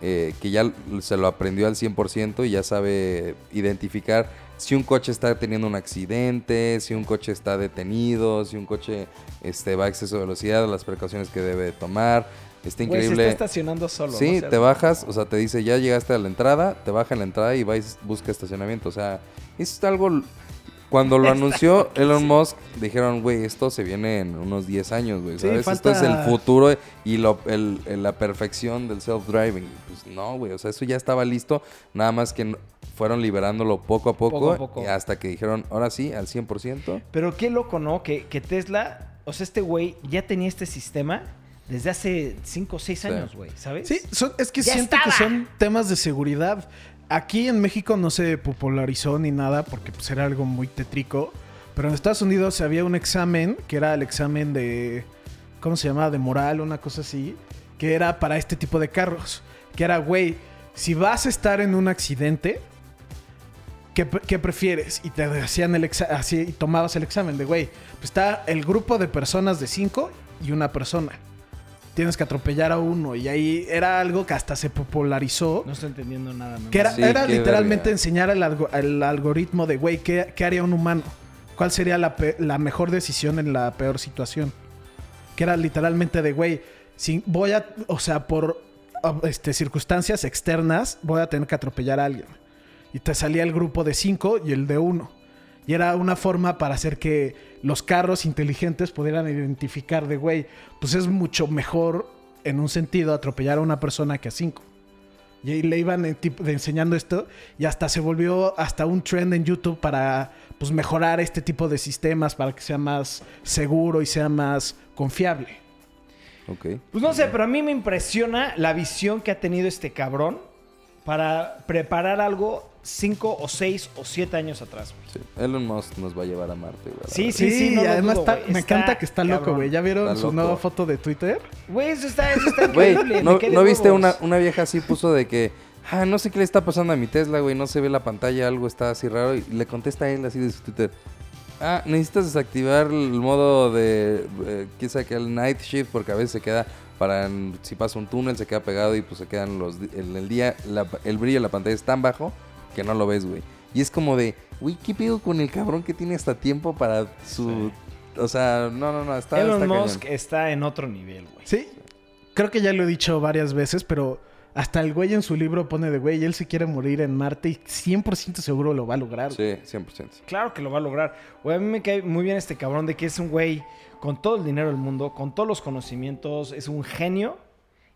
eh, que ya se lo aprendió al 100% y ya sabe identificar si un coche está teniendo un accidente, si un coche está detenido, si un coche este, va a exceso de velocidad, las precauciones que debe tomar. Está se increíble. está estacionando solo. Sí, te bajas, o sea, te dice ya llegaste a la entrada, te baja en la entrada y vais, busca estacionamiento. O sea, es algo. Cuando lo anunció Elon. Musk, dijeron, güey, esto se viene en unos 10 años, güey. Sí, ¿Sabes? Esto es el futuro y lo, el- el- la perfección del self-driving. Pues no, güey, o sea, eso ya estaba listo. Nada más que fueron liberándolo poco a poco, Poco a poco. y hasta que dijeron, ahora sí, al 100%. Pero qué loco, ¿no? Que, que Tesla, o sea, este güey ya tenía este sistema desde hace 5 o 6 Sí. años, güey, ¿sabes? Sí, son- es que Ya siento que son temas de seguridad. Aquí en México no se popularizó ni nada porque pues, era algo muy tétrico. Pero en Estados Unidos había un examen que era el examen de. ¿Cómo se llamaba? De moral, una cosa así. Que era para este tipo de carros. Que era, güey, si vas a estar en un accidente, ¿qué, pre- qué prefieres? Y te hacían el exa- así y tomabas el examen de, güey, pues está el grupo de personas de cinco y una persona tienes que atropellar a uno. Y ahí era algo que hasta se popularizó. No estoy entendiendo nada. mi Que era, Sí, era qué literalmente verga. enseñar el, algo- el algoritmo de, güey, ¿qué, qué haría un humano? ¿Cuál sería la, la mejor decisión en la peor situación? Que era literalmente de, güey, si voy a, o sea, por ob- este, circunstancias externas, voy a tener que atropellar a alguien. Y te salía el grupo de cinco y el de uno. Y era una forma para hacer que los carros inteligentes pudieran identificar de, güey, pues es mucho mejor en un sentido atropellar a una persona que a cinco. Y ahí le iban de enseñando esto y hasta se volvió hasta un trend en YouTube para pues mejorar este tipo de sistemas para que sea más seguro y sea más confiable. Ok. Pues no sé, pero a mí me impresiona la visión que ha tenido este cabrón para preparar algo 5 o 6 o 7 años atrás. güey. Sí. Elon Musk nos va a llevar a Marte, güey. Sí, sí, Sí, no y además dudo, está- me Está encanta que está loco, güey. ¿Ya vieron Está su loco. nueva foto de Twitter? Güey, eso está, eso está Güey, increíble. ¿no, me quedé ¿no viste una, una vieja así puso de que, ah, no sé qué le está pasando a mi Tesla, güey, no se ve la pantalla, algo está así raro, y le contesta a él así de su Twitter, ah, necesitas desactivar el modo de, eh, quizá que el night shift, porque a veces se queda, para, en- si pasa un túnel, se queda pegado y pues se quedan los, en el día, la- el brillo de la pantalla es tan bajo que no lo ves, güey. Y es como de, güey, ¿qué pido con el cabrón que tiene hasta tiempo para su... O sea, no, no, no, está... Elon está cañón. Musk está en otro nivel, güey. Sí. Creo que ya lo he dicho varias veces, pero hasta el güey en su libro pone de, güey, él se quiere morir en Marte y 100% seguro lo va a lograr. Sí, 100%. Claro que lo va a lograr. Güey, a mí me cae muy bien este cabrón de que es un güey con todo el dinero del mundo, con todos los conocimientos, es un genio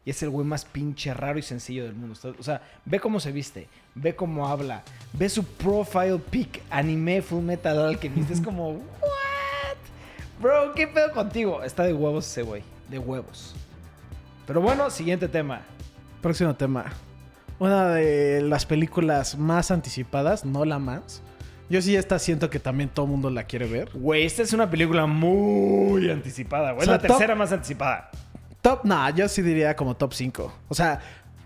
y es el güey más pinche raro y sencillo del mundo. O sea, ve cómo se viste, ve cómo habla, ve su profile pic anime Full Metal Alchemist. Es como, ¿what? Bro, ¿qué pedo contigo? Está de huevos ese güey, de huevos. Pero bueno, siguiente tema. Próximo tema. Una de las películas más anticipadas, no la más. Yo sí esta siento que también todo el mundo la quiere ver. Güey, esta es una película muy anticipada, güey. O sea, la tercera más anticipada. Top, nah, yo sí diría como top 5. O sea,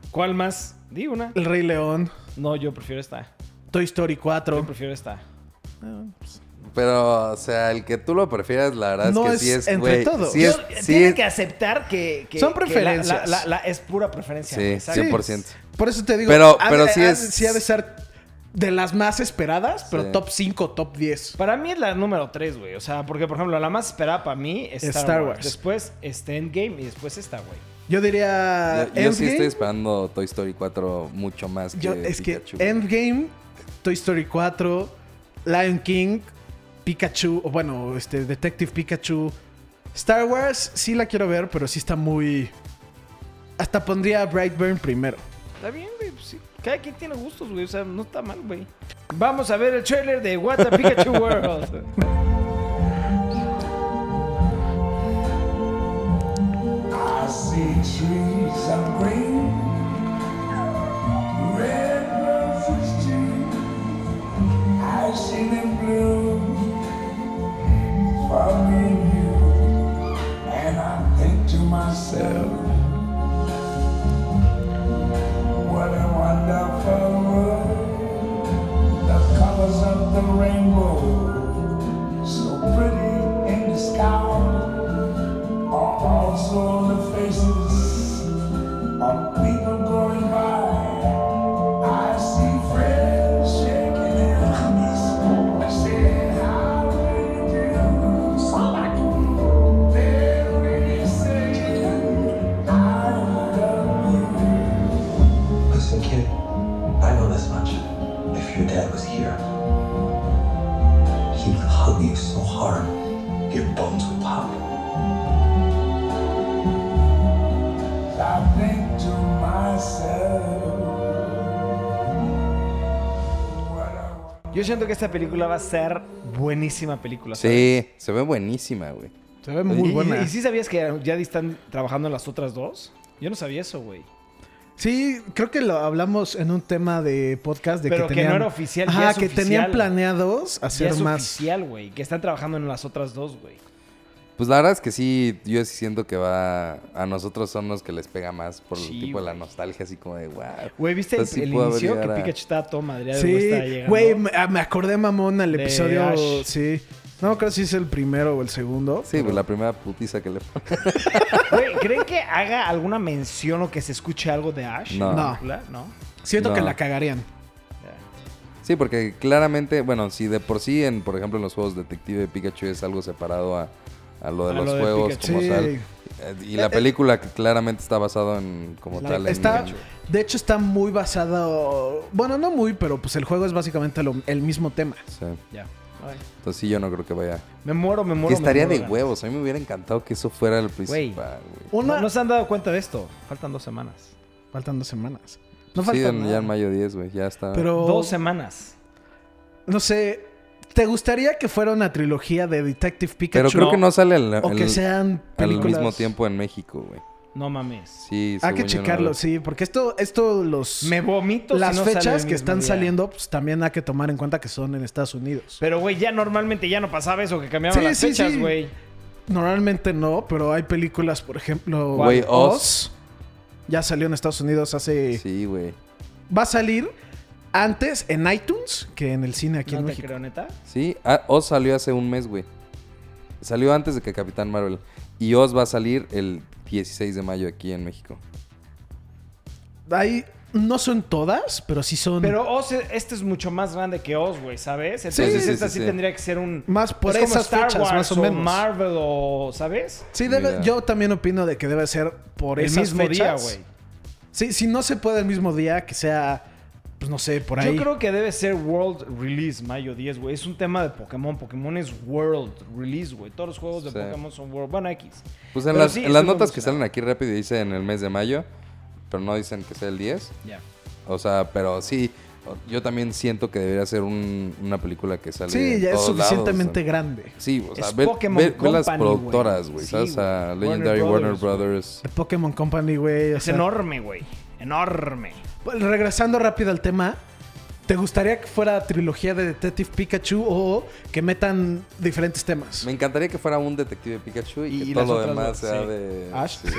¿Cuál más? Di una. El Rey León, No, yo prefiero esta. Toy Story 4. Yo prefiero esta. Pero, o sea, el que tú lo prefieras, la verdad No es que es sí es, entre güey, todos. Sí Yo- es, sí tienen es- que aceptar que, que- Son que la- preferencias. la- la- la- es pura preferencia. Sí, güey, exacto. 100%. Por eso te digo, Pero- pero sí ha sí ha de ser de las más esperadas, pero Sí. top 5, top 10. Para mí es la número 3, güey. O sea, porque, por ejemplo, la más esperada para mí es Star, Star Wars. Wars. Después este Endgame y después esta, güey. Yo diría yo, yo sí estoy esperando Toy Story 4 mucho más que Yo- es que Pikachu. Endgame, Toy Story 4, Lion King, Pikachu, o bueno, este Detective Pikachu, Star Wars sí la quiero ver, pero sí está muy hasta pondría Brightburn primero. Está bien, güey. pues sí. Cada quien tiene gustos, güey. O sea, no está mal, güey. Vamos a ver el trailer de What the Pikachu World. I see trees of green, red roses too. I see them bloom for me and you, and I think to myself, siento que esta película va a ser buenísima película. ¿sabes? Sí, se ve buenísima, güey. Se ve muy Y- buena. ¿Y, sí sabías que ya están trabajando en las otras dos? Yo no sabía eso, güey. Sí, creo que lo hablamos en un tema de podcast de Pero que que tenían... no era oficial, ya es que oficial. tenían planeados Ya hacer es más. oficial, güey. Que están trabajando en las otras dos, güey. Pues la verdad es que sí, yo sí siento que va... A nosotros son los que les pega más por el Sí, tipo de la nostalgia, así como de, wow. Güey, ¿viste el, sí inicio? Que a- Pikachu estaba todo madreado. Sí, güey, me, ah, me acordé, mamón, al De episodio... Ash. Sí. No creo si es el primero o el segundo. Sí, pero- pues la primera putiza que le Güey, ¿creen que haga alguna mención o que se escuche algo de Ash? No. No. Siento que la cagarían. Sí, porque claramente, bueno, si de por sí, en, por ejemplo, en los juegos Detective Pikachu es algo separado a, a lo de A los lo de juegos Pikachu. como Sí. tal. Eh, Y la película que claramente está basado en como La- tal en Está, Pikachu. de hecho, está muy basado. Bueno, no muy, pero pues el juego es básicamente lo- el mismo tema. Sí. Ya. Ay. Entonces sí, yo no creo que vaya. Me muero, me muero. Que me estaría muero de ganas. huevos. A mí me hubiera encantado que eso fuera el principal, güey. Una. No, no se han dado cuenta de esto. Faltan dos semanas. Faltan dos semanas. No sí, falta en- nada. ya en mayo 10, güey. Ya está. Pero. Dos semanas. No sé. ¿Te gustaría que fuera una trilogía de Detective Pikachu? Pero creo que no sale al, O que al- sean al películas. mismo tiempo en México, güey. No mames. Sí, Hay que no checarlo, lo- sí, porque esto, esto los. Me vomito si las no el fechas que están día. saliendo, pues también hay que tomar en cuenta que son en Estados Unidos. Pero, güey, ya normalmente ya no pasaba eso, que cambiaban Sí, las sí, fechas, sí. güey. Normalmente no, pero hay películas, por ejemplo, Güey, Oz. Oz. Ya salió en Estados Unidos hace. Sí, güey. Va a salir antes en iTunes que en el cine aquí no en te México. creo, neta. Sí, ah, Oz salió hace un mes, güey. Salió antes de que Capitán Marvel. Y Oz va a salir el 16 de mayo aquí en México. Hay, no son todas, pero sí son. Pero Oz, este es mucho más grande que Oz, güey, ¿sabes? Sí, Entonces, sí, esta sí, sí, sí. tendría que ser un. más por es como esas Star fechas, Wars más o menos. Marvel o. ¿Sabes? Sí, debe- yo también opino de que debe ser por El esas mismo día, fechas. güey. Sí, si no se puede el mismo día, que sea, pues no sé, por ahí. Yo creo que debe ser World Release mayo 10, güey. Es un tema de Pokémon. Pokémon es World Release, güey. Todos los juegos de Sí. Pokémon son World. Bueno, X. Pues en Pero las, sí, en las estoy notas que salen aquí rápido dice en el mes de mayo, pero no dicen que sea el 10. Ya. O sea, pero sí, yo también siento que debería ser un- una película que sale Sí, en ya es suficientemente lados. grande. Sí, o sea, Es ve, Pokémon ve- ve las Company, productoras, güey. Sí, ¿Sabes? A. Legendary Warner Warner Brothers, Brothers. The Pokémon Company, güey. Es sea. enorme, güey. Enorme. Regresando rápido al tema, ¿te gustaría que fuera trilogía de Detective Pikachu o que metan diferentes temas? Me encantaría que fuera un detective Pikachu y, Y que todo lo demás sea sí. de... Ash. sí.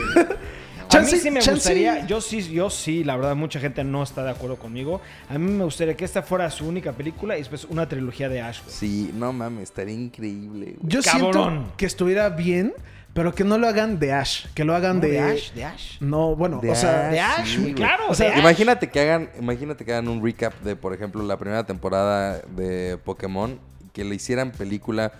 A mí sí me gustaría, yo sí, yo sí, la verdad, mucha gente no está de acuerdo conmigo. A mí me gustaría que esta fuera su única película y después una trilogía de Ash, güey. Sí, no mames, estaría increíble. güey. Yo Cabrón. siento que estuviera bien, pero que no lo hagan de Ash, que lo hagan No, de... de Ash, de Ash. No, bueno, De o sea, Ash, de Ash, sí, claro, O sea, Ash. Imagínate que hagan, imagínate que hagan un recap de, por ejemplo, la primera temporada de Pokémon, que le hicieran película,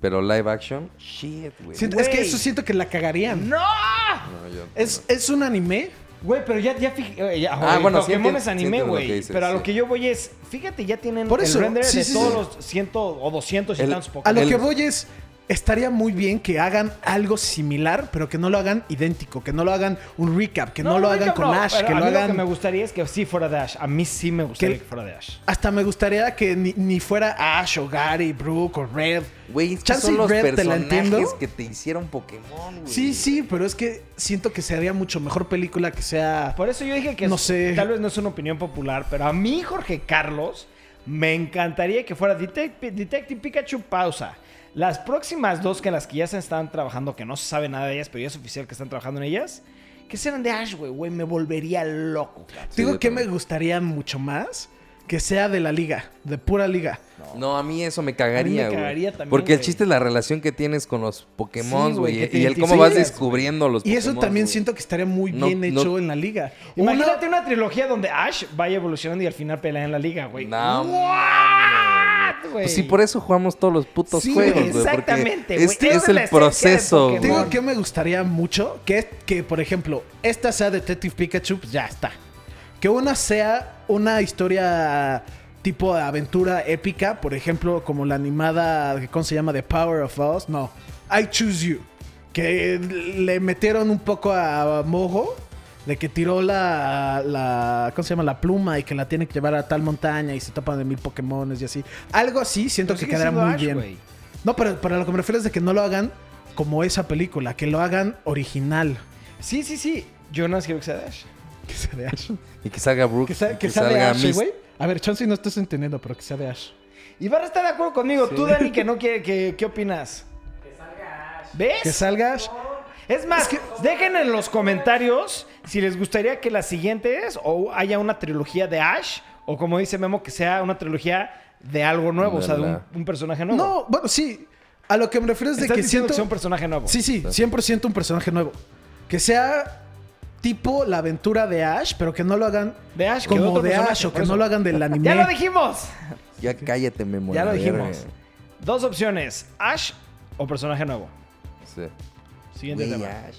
pero live action. Shit, güey. siento- es que eso siento que la cagarían. ¡No! No, yo- Es, es un anime. Güey, pero ya, ya, fij- eh, ya, Ah, bueno, sí Pokémon entiendo- es anime, lo güey. pero a lo sí. que yo voy es, fíjate, ya tienen Por eso, el render sí, de sí, todos sí. los 100 o 200 y tantos A Pokémon. lo El- que voy es, estaría muy bien que hagan algo similar, pero que no lo hagan idéntico, que no lo hagan un recap, que no, lo hagan con no, Ash, pero que a lo mí hagan... Lo que me gustaría es que sí fuera de Ash. A mí sí me gustaría Que- que fuera de Ash. Hasta me gustaría que ni, ni fuera Ash o Gary, Brooke o Red. Güey, es que son los Red te la personajes entiendo. que te hicieron Pokémon, güey. Sí, sí, pero es que siento que sería mucho mejor película que sea... Por eso yo dije que No es- sé. tal vez no es una opinión popular, pero a mí, Jorge Carlos, me encantaría que fuera Detective, Detective Pikachu pausa. Las próximas dos que las que ya se están trabajando, que no se sabe nada de ellas, pero ya es oficial que están trabajando en ellas, que sean de Ash, güey, güey, me volvería loco. Digo que me gustaría mucho más que sea de la liga, de pura liga. No, a mí eso me cagaría, me güey. cagaría también, Porque el chiste es la relación que tienes con los Pokémon, güey, y el cómo vas descubriendo los Y eso Pokémon, también siento que estaría muy No, bien no- hecho en la liga. Imagínate una trilogía donde Ash vaya evolucionando y al final pelea en la liga, güey. No, What, güey? Pues sí, por eso jugamos todos los putos Sí, juegos, güey, exactamente, güey. Este es el proceso, digo que me gustaría mucho que, que, por ejemplo, esta sea Detective Pikachu, pues ya está. Que una sea una historia tipo de aventura épica, por ejemplo, como la animada, ¿cómo se llama? The Power of Us. No, I Choose You. Que le metieron un poco a Mogo. De que tiró la, la. ¿Cómo se llama? La pluma y que la tiene que llevar a tal montaña y se topan de mil Pokémones y así. Algo así siento Pero que quedará muy Ash, bien. No, pero para lo que me refiero es de que no lo hagan como esa película, que lo hagan original. Sí, sí, sí. Yo no quiero que sea de Ash. Que sea de Ash. Y que salga Brooke. Que sea, y que de salga Ash, güey. A ver, Chauncey, no estás entendiendo, pero que sea de Ash. Y Barra está de acuerdo conmigo. Tú, Dani, que no quiere. Que, ¿Qué opinas? Que salga Ash. ¿Ves? Que salga Ash. Es más, dejen en los comentarios si les gustaría que las siguientes o haya una trilogía de Ash o como dice Memo, que sea una trilogía de algo nuevo, o sea, de un, la- un personaje nuevo. No, bueno, sí. A lo que me refiero es de Estás que diciendo siento... que sea un personaje nuevo. Sí, sí, 100% un personaje nuevo. Que sea tipo la aventura de Ash, pero que no lo hagan De Ash, como de Ash o que no lo hagan del anime. Ya lo dijimos. Ya cállate, Memo. Ya la lo dijimos. Dos opciones, Ash o personaje nuevo. Sí. Siguiente tema. Ash.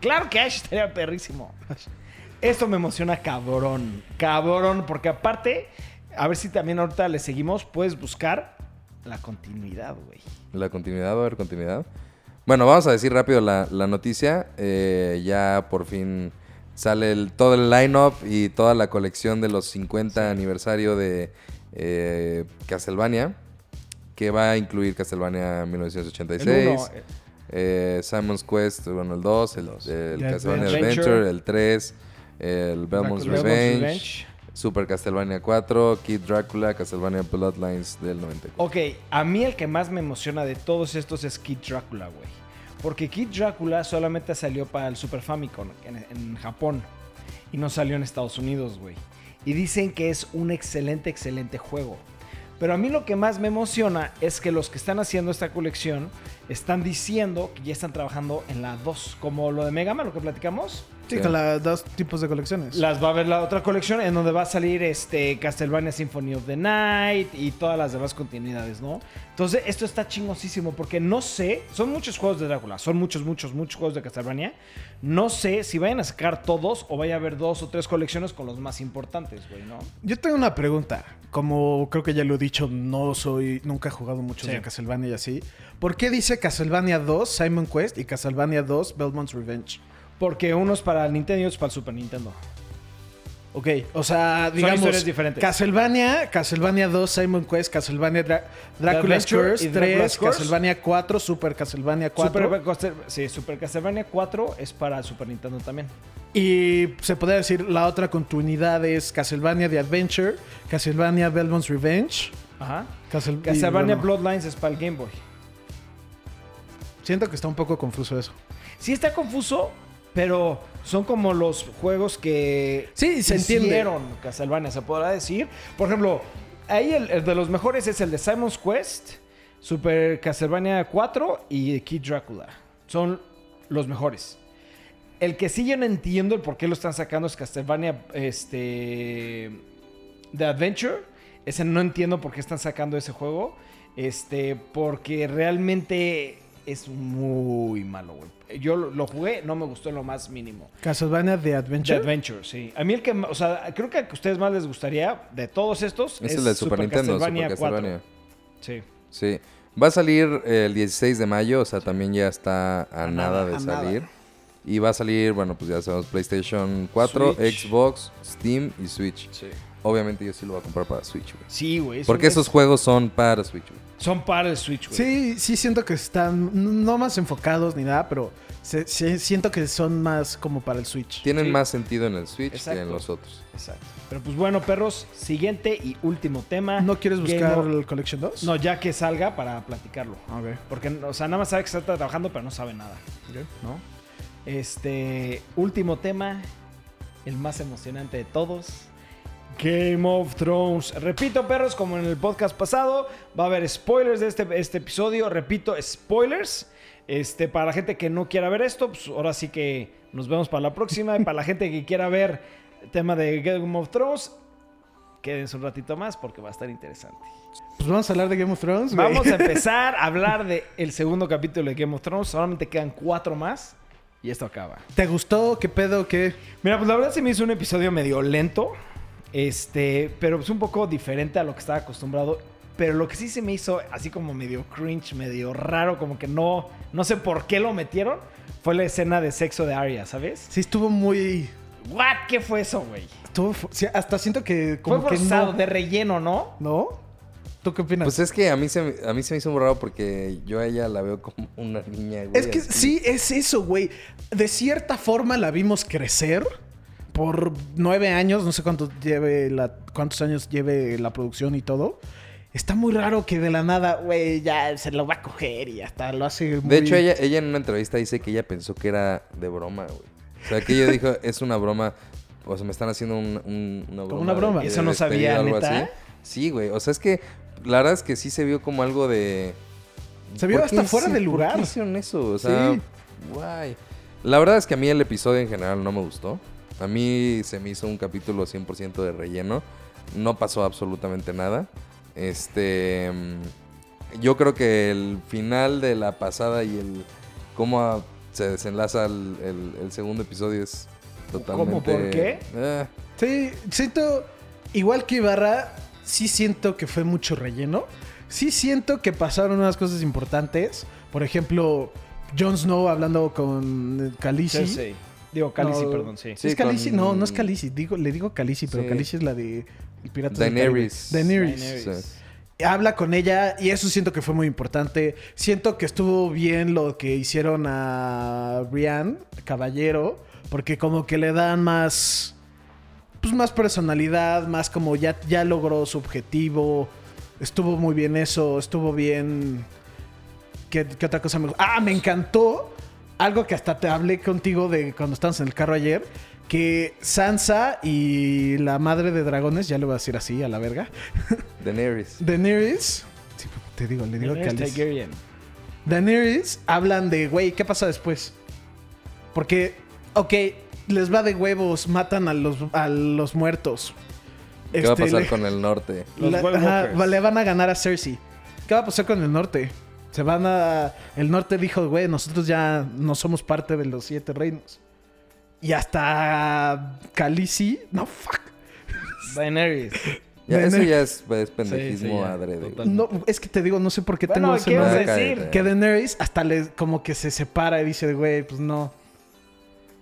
Claro que Ash estaría perrísimo. Esto me emociona cabrón. Cabrón. Porque aparte, a ver si también ahorita le seguimos, puedes buscar la continuidad, güey. La continuidad, va a haber continuidad. Bueno, vamos a decir rápido la, la noticia. Eh, ya por fin sale el- todo el line-up y toda la colección de los 50 aniversario de eh, Castlevania. Que va a incluir Castlevania 1986. El uno, eh, Simon's Quest, bueno, el 2, el, el The Castlevania Adventure. Adventure, el 3, el Belmont's Revenge. Super Castlevania 4, Kid Drácula, Castlevania Bloodlines del 94. Ok, a mí el que más me emociona de todos estos es Kid Drácula, güey. Porque Kid Drácula solamente salió para el Super Famicom en, en Japón. Y no salió en Estados Unidos, güey. Y dicen que es un excelente, excelente juego. Pero a mí lo que más me emociona es que los que están haciendo esta colección están diciendo que ya están trabajando en la 2. Como lo de Mega Man, lo que platicamos. Sí, con los dos tipos de colecciones. Las va a ver la otra colección en donde va a salir este Castlevania Symphony of the Night y todas las demás continuidades, ¿no? Entonces, esto está chingosísimo porque no sé, son muchos juegos de Drácula, son muchos, muchos, muchos juegos de Castlevania. No sé si vayan a sacar todos o vaya a haber dos o tres colecciones con los más importantes, güey, ¿no? Yo tengo una pregunta. Como creo que ya lo he dicho, no soy, nunca he jugado mucho Sí. de Castlevania y así. ¿Por qué dice Castlevania 2 Simon Quest y Castlevania 2 Belmont's Revenge? Porque uno es para el Nintendo y otro es para el Super Nintendo. Ok, o sea, digamos, historias diferentes. Castlevania, Castlevania 2, Simon Quest, Castlevania Dra- Dracula's Curse y 3, Dracula's Curse. Castlevania 4, Super Castlevania 4. Super, sí, Super Castlevania 4 es para el Super Nintendo también. Y se podría decir la otra continuidad es Castlevania The Adventure, Castlevania Belmont's Revenge. Ajá. Castle- Castlevania bueno, Bloodlines es para el Game Boy. Siento que está un poco confuso eso. Sí está confuso, pero son como los juegos que Sí, se entiende. hicieron Castlevania, se podrá decir. Por ejemplo, ahí el, el de los mejores es el de Simon's Quest, Super Castlevania 4 y Kid Drácula. Son los mejores. El que sí yo no entiendo el por qué lo están sacando es Castlevania este, The Adventure. Ese no entiendo por qué están sacando ese juego. Este, porque realmente es muy malo, güey. Yo lo, lo jugué, no me gustó en lo más mínimo. Castlevania The The Adventure. Adventure, sí. A mí el que, o sea, creo que a ustedes más les gustaría de todos estos Es el de Super, Nintendo, Super 4. Castlevania. Sí. Sí. Va a salir el 16 de mayo, o sea, también ya está a, nada, de a nada. salir. Y va a salir, bueno, pues ya sabemos, PlayStation 4, Switch. Xbox, Steam y Switch. Sí. Obviamente yo sí lo voy a comprar para Switch, güey. Sí, güey. es Porque esos es- juegos son para Switch, güey. Son para el Switch, güey. Sí, sí siento que están no más enfocados ni nada, pero se- se- siento que son más como para el Switch. Tienen Sí. más sentido en el Switch que en los otros. Exacto. Pero pues bueno, perros, siguiente y último tema. ¿No quieres Game buscar of- el Collection 2? No, ya que salga para platicarlo. Ok. Porque, o sea, nada más sabe que está trabajando, pero no sabe nada. ¿No? Este, último tema, el más emocionante de todos. Game of Thrones. Repito, perros, como en el podcast pasado, va a haber spoilers de este, este episodio. Repito, spoilers. Este, para la gente que no quiera ver esto, pues ahora sí que nos vemos para la próxima. Y para la gente que quiera ver el tema de Game of Thrones, quédense un ratito más porque va a estar interesante. Pues vamos a hablar de Game of Thrones. güey. Vamos a empezar a hablar del el segundo capítulo de Game of Thrones. Solamente quedan cuatro más y esto acaba. ¿Te gustó? ¿Qué pedo? ¿Qué? Mira, pues la verdad se me hizo un episodio medio lento. Este, pero es un poco diferente a lo que estaba acostumbrado. Pero lo que sí se me hizo así como medio cringe, medio raro, como que no, no sé por qué lo metieron, fue la escena de sexo de Arya, ¿sabes? Sí, estuvo muy. ¿What? ¿Qué fue eso, güey? Estuvo sí, hasta siento que como Fue que forzado, no. de relleno, ¿no? ¿No? ¿Tú qué opinas? Pues es que a mí, se, me- a mí se me hizo muy raro porque yo a ella la veo como una niña, güey. Es que así. sí, es eso, güey. De cierta forma la vimos crecer por nueve años, no sé cuántos lleve la, cuántos años lleve la producción y todo. Está muy raro que de la nada, güey, ya se lo va a coger y hasta lo hace muy... De hecho, ella, ella en una entrevista dice que ella pensó que era de broma, güey. O sea, que ella dijo, es una broma. O sea, me están haciendo un- un- una broma. una broma. de- Eso de no sabía, algo ¿neta? así. Sí, güey. O sea, es que la verdad es que sí se vio como algo de. Se vio ¿Por hasta fuera sí- de ¿Por lugar. qué hicieron eso? O sea, Sí. guay. La verdad es que a mí el episodio en general no me gustó. A mí se me hizo un capítulo 100% de relleno. No pasó absolutamente nada. Este. mm, Yo creo que el final de la pasada y el. cómo a- se desenlaza el, el- el segundo episodio es totalmente. por qué? Eh, Sí, siento, igual que Ibarra, sí siento que fue mucho relleno. Sí siento que pasaron unas cosas importantes. Por ejemplo, Jon Snow hablando con Khaleesi. Digo, No, perdón, sí. Sí, ¿Es con- No, no es. Digo, le digo Khaleesi, pero Sí. Khaleesi es la de el Pirata Daenerys. Caribe. Daenerys. Daenerys. Habla con ella y eso siento que fue muy importante. Siento que estuvo bien lo que hicieron a Brian, Caballero, porque como que le dan más pues más personalidad, más como ya, ya logró su objetivo. Estuvo muy bien eso, estuvo bien. ¿Qué, qué otra cosa me gustó? Ah, me encantó. Algo que hasta te hablé contigo de cuando estábamos en el carro ayer. Que Sansa y la madre de dragones, ya le voy a decir así a la verga. Daenerys. Daenerys. Sí, te digo, le digo Daenerys Khaleesi. Targaryen. Daenerys hablan de, güey, ¿qué pasa después? Porque, ok, les va de huevos, matan a los, a los muertos. ¿Qué va a Este, pasar le- con el norte? Los la- ajá, le van a ganar a Cersei. ¿Qué va a pasar con el norte? Se van a... El norte dijo, güey, nosotros ya no somos parte de los siete reinos. Y hasta Khaleesi... No, fuck. Daenerys. Ya, eso ya es, es pendejismo Sí, sí, ya, adrede. No, es que te digo, no sé por qué Bueno, tengo ese ¿qué vas a decir? Que Daenerys hasta le, como que se separa y dice, güey, pues no.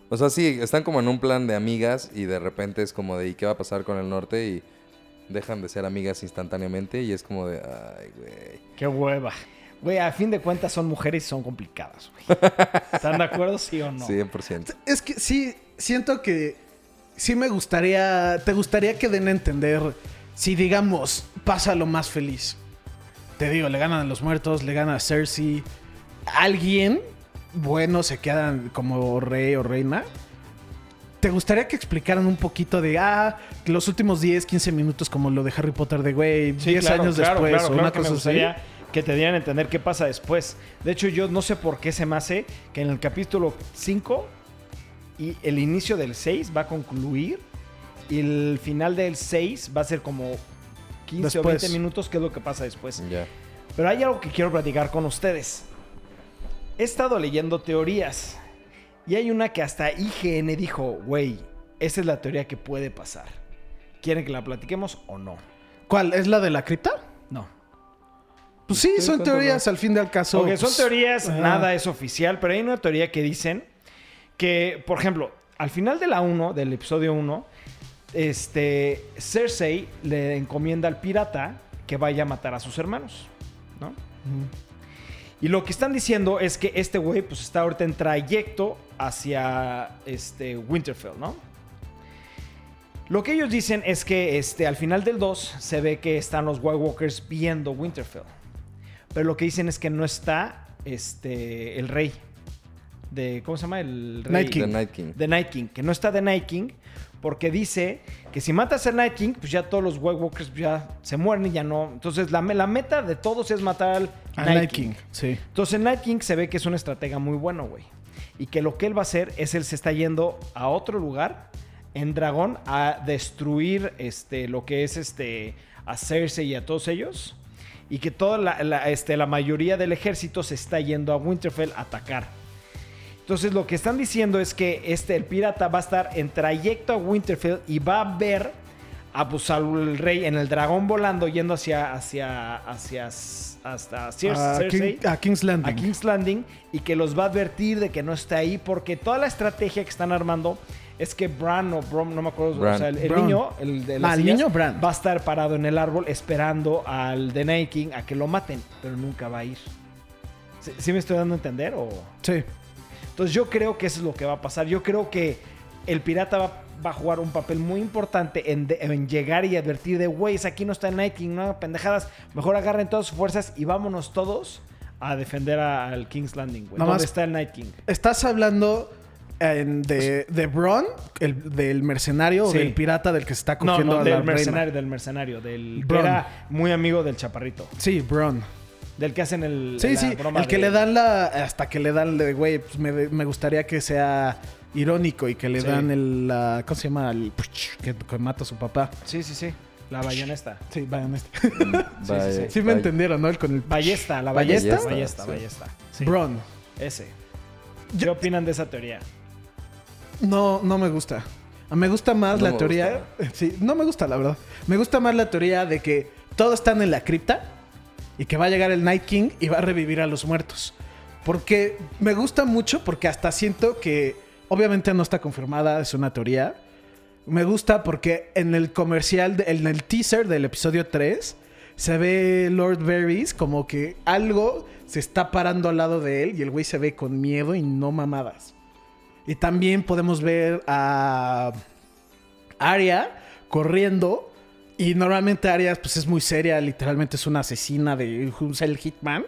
O sea, sí, están como en un plan de amigas y de repente es como de, ¿y qué va a pasar con el norte? Y dejan de ser amigas instantáneamente y es como de, ay, güey. Qué hueva. Güey, a fin de cuentas son mujeres y son complicadas, güey. ¿Están de acuerdo, sí o no? 100%. Es que sí, siento que sí me gustaría, te gustaría que den a entender si digamos pasa lo más feliz. Te digo, le ganan a los muertos, le ganan a Cersei. Alguien bueno se quedan como rey o reina. ¿Te gustaría que explicaran un poquito de, ah, los últimos 10, 15 minutos como lo de Harry Potter de, güey, 10 Sí, claro, años claro, después claro, o claro una cosa así? Que te dieran a entender qué pasa después. De hecho, yo no sé por qué se me hace que en el capítulo 5 y el inicio del 6 va a concluir y el final del 6 va a ser como 15 o Después. 20 minutos, que es lo que pasa después. Pero hay algo que quiero platicar con ustedes. He estado leyendo teorías y hay una que hasta IGN dijo, güey, esa es la teoría que puede pasar. ¿Quieren que la platiquemos o no? ¿Cuál? ¿Es la de la cripta? No. Pues sí, Sí, son teorías al fin del caso. Porque son pues, teorías, ajá. nada es oficial, pero hay una teoría que dicen que, por ejemplo, al final de la 1, del episodio 1, este, Cersei le encomienda al pirata que vaya a matar a sus hermanos, ¿no? Y lo que están diciendo es que este güey pues está ahorita en trayecto hacia este Winterfell, ¿no? Lo que ellos dicen es que este, al final del 2 se ve que están los White Walkers viendo Winterfell. Pero lo que dicen es que no está este, el rey. De, ¿Cómo se llama? El rey. Night King. The Night King. The Night King. Que no está The Night King porque dice que si matas al Night King, pues ya todos los White Walkers ya se mueren y ya no. Entonces la, la meta de todos es matar al Night, Night King. King, sí. Entonces Night King se ve que es un estratega muy bueno, güey. Y que lo que él va a hacer es él se está yendo a otro lugar en Dragón a destruir este, lo que es este, a Cersei y a todos ellos. Y que toda la, la, este, la mayoría del ejército se está yendo a Winterfell a atacar. Entonces lo que están diciendo es que este, el pirata va a estar en trayecto a Winterfell y va a ver a pues, al rey en el dragón volando yendo hacia hacia hacia hasta Cer- A, Cersei King- a King's Landing. a King's Landing y que los va a advertir de que no está ahí porque toda la estrategia que están armando es que Bran o Brom, no me acuerdo, Bran. o sea, el, niño, el de las Ah, el niño Bran. va a estar parado en el árbol esperando al The Night King a que lo maten, pero nunca va a ir. ¿Sí, sí me estoy dando a entender? O... Sí. Entonces yo creo que eso es lo que va a pasar. Yo creo que el pirata va, va a jugar un papel muy importante en, de- en llegar y advertir de, güeyes, aquí no está el Night King, no hagan pendejadas. Mejor agarren todas sus fuerzas y vámonos todos a defender a- al King's Landing, güey. ¿Dónde está el Night King? ¿Estás hablando en- de, de Bron, el, del mercenario Sí. o del pirata del que se está No, cogiendo no, a la del reina? mercenario, del mercenario, del que era muy amigo del chaparrito. Sí, Bron. Del que hacen el. Sí, la sí, broma el que de- le dan la... Hasta que le dan de, güey, pues me, me gustaría que sea irónico y que le Sí. dan el... la- ¿Cómo se llama? El... Que, que mata a su papá. Sí, sí, sí. La bayonesta. Sí, vayan este. Vaya- sí, Sí me entendieron, ¿no? El con el... Ballesta, la ¿Ballesta? ballesta. Ballesta, ballesta. Sí. Bron. Ese. ¿Qué opinan de esa teoría? No, no me gusta. Me gusta más No la teoría... Sí, no me gusta, la verdad. Me gusta más la teoría de que todos están en la cripta y que va a llegar el Night King y va a revivir a los muertos. Porque me gusta mucho porque hasta siento que obviamente no está confirmada, es una teoría. Me gusta porque en el comercial, de- en el teaser del episodio 3, se ve Lord Varys como que algo se está parando al lado de él y el güey se ve con miedo y no mamadas. Y también podemos ver a Arya corriendo. Y normalmente Arya pues, es muy seria, literalmente es una asesina de el Hitman.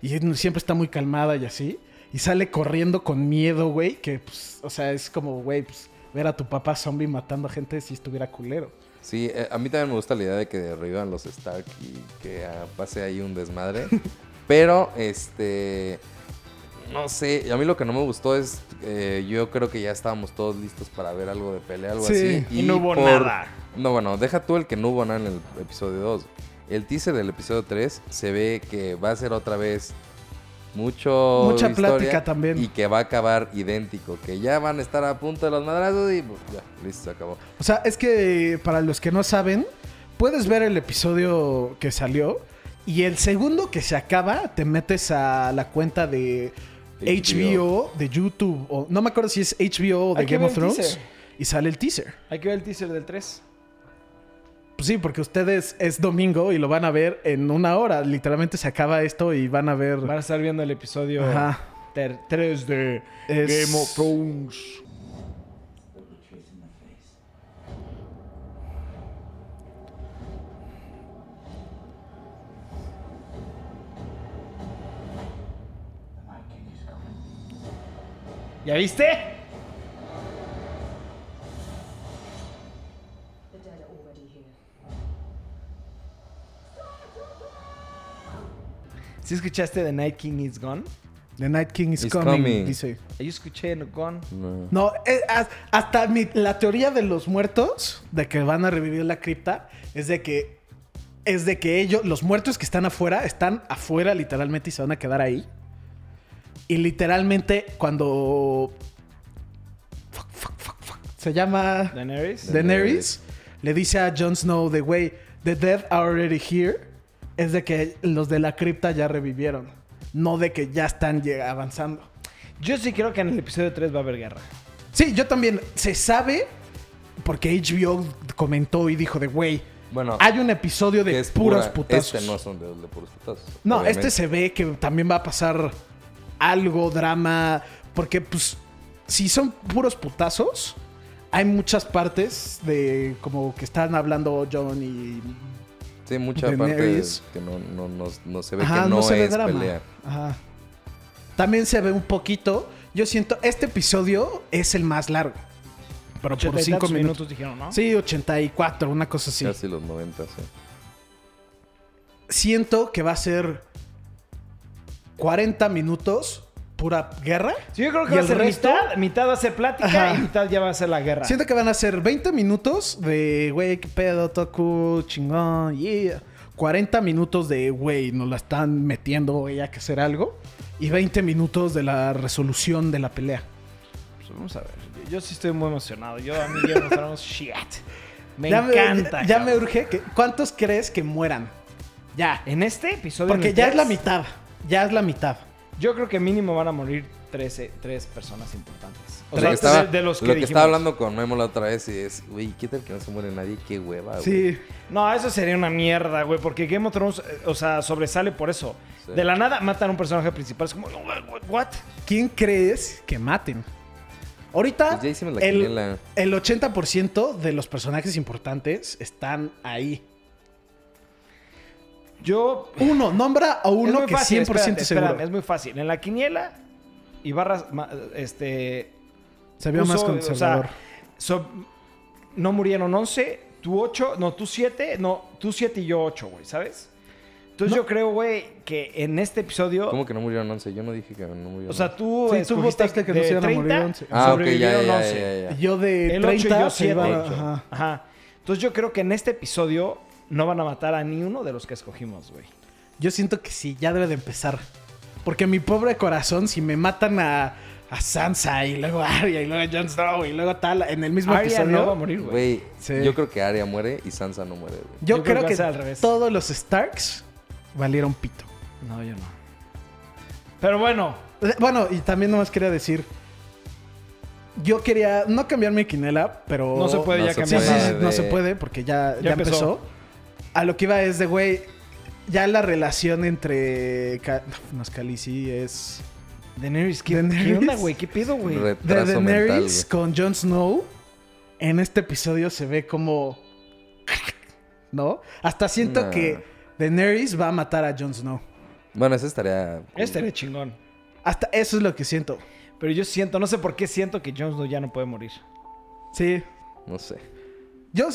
Y siempre está muy calmada y así. Y sale corriendo con miedo, güey. Que, pues, o sea, es como, güey, pues, ver a tu papá zombie matando a gente si estuviera culero. Sí, eh, a mí también me gusta la idea de que revivan los Stark y que ah, pase ahí un desmadre. Pero, este. No sé, a mí lo que no me gustó es. eh, yo creo que ya estábamos todos listos para ver algo de pelea, algo Sí, así. y no hubo nada. No, bueno, deja tú el que no hubo nada en el episodio 2. El teaser del episodio 3 se ve que va a ser otra vez mucho. Mucha plática también. Y que va a acabar idéntico. Que ya van a estar a punto de los madrazos y pues, ya, listo, se acabó. O sea, es que para los que no saben, puedes ver el episodio que salió y el segundo que se acaba te metes a la cuenta de HBO, de YouTube o no me acuerdo si es HBO o de Hay Game of Thrones y sale el teaser. Hay que ver el teaser del 3. Pues sí, porque ustedes es domingo y lo van a ver en una hora. Literalmente se acaba esto y van a ver. Van a estar viendo el episodio Ajá. 3 de Es- Game of Thrones. ¿Ya viste? ¿Sí escuchaste The Night King is Gone? The Night King is It's coming, coming. dice. Yo escuché no Gone. No. No, eh, as- hasta mi- la teoría de los muertos, de que van a revivir la cripta, es de que es de que ellos, los muertos que están afuera, están afuera literalmente y se van a quedar ahí. Y literalmente cuando fuck, fuck, fuck, fuck, se llama Daenerys. Daenerys le dice a Jon Snow de güey, the dead are already here, es de que los de la cripta ya revivieron, no de que ya están avanzando. Yo sí creo que en el episodio 3 va a haber guerra. Sí, yo también. Se sabe porque HBO comentó y dijo de, güey, Bueno, hay un episodio de es puros pura- putazos. Este no son de, de puros putazos. No, obviamente. este se ve que también va a pasar algo, drama, porque pues si son puros putazos, hay muchas partes de como que están hablando John y... Sí, mucha parte Daenerys. que no, no, no, no se ve Ajá, que no, se ve es drama. pelea. Ajá. También se ve un poquito, yo siento, este episodio es el más largo. Pero por Ochenta y cinco tantos minutos. minutos dijeron, ¿no? Sí, 84, una cosa así. Casi los 90, sí. siento que va a ser 40 minutos pura guerra. Sí, yo creo que ¿Y va a ser resto? mitad, mitad va a ser plática Ajá. y mitad ya va a ser la guerra. Siento que van a ser 20 minutos de, güey, qué pedo, Toku, chingón, yeah. 40 minutos de, güey, nos la están metiendo, güey, hay que hacer algo. Y 20 minutos de la resolución de la pelea. Pues vamos a ver. Yo, yo sí estoy muy emocionado. Yo a mí ya nos hablamos shit. Me ya encanta. Me, ya me cabrón. urge. Que, ¿Cuántos crees que mueran? Ya. En este episodio. Porque ya es la mitad. Ya es la mitad. Yo creo que mínimo van a morir 13, tres personas importantes. O Lo sea, que estaba, de, de los que, lo que dijimos. estaba hablando con Memo la otra vez y es, güey, ¿qué tal que no se muere nadie? Qué hueva, güey. Sí. No, eso sería una mierda, güey. Porque Game of Thrones, eh, o sea, sobresale por eso. Sí. De la nada matan a un personaje principal. Es como, ¿what? ¿Quién crees que maten? Ahorita, Pues ya hicimos la el, quiniela. el 80% de los personajes importantes están ahí. Yo. Uno, nombra a uno que fácil, 100% espérate, seguro. espérame, es muy fácil. En la quiniela, Ibarra, este. Se vio más conservador. o sea, so- no murieron 11, tú 8, no, tú 7, no, tú 7 y yo 8, güey, ¿sabes? Entonces yo creo, güey, que en este episodio. ¿Cómo que no murieron 11? Yo no dije que no murieron O sea, tú. Sí, tú votaste que no se iban a 30, morir 11. Ah, ok, ya, sobrevivieron ya, 11. ya, ya. Yo de El 8 y 30 yo se 7. iban a- ajá. Ajá. Entonces yo creo que en este episodio no van a matar a ni uno de los que escogimos, güey. Yo siento que sí, ya debe de empezar. Porque mi pobre corazón, si me matan a, a Sansa y luego a Arya y luego a Jon Snow y luego tal en el mismo Arya episodio. no va a morir, güey. Sí. yo creo que Arya muere y Sansa no muere, güey. Yo, Yo creo creo, que al revés. todos los Starks valieron pito. No, yo no. Pero bueno, Eh, Bueno, y también nomás quería decir. Yo quería no cambiar mi quinela, pero. no se puede No ya cambiar sí, sí, nada. no se puede porque ya, ya, Ya empezó. empezó. A lo que iba es de, güey, ya la relación entre... Ca- No es Khaleesi, es... Daenerys, ¿qué, Daenerys. ¿qué onda, güey? ¿Qué pido, güey? De mental, Daenerys güey. con Jon Snow. En este episodio se ve como... ¿No? Hasta siento Nah. que Daenerys va a matar a Jon Snow. Bueno, esa estaría... era chingón. Hasta eso es lo que siento. Pero yo siento, no sé por qué siento que Jon Snow ya no puede morir. Sí. No sé. Yo...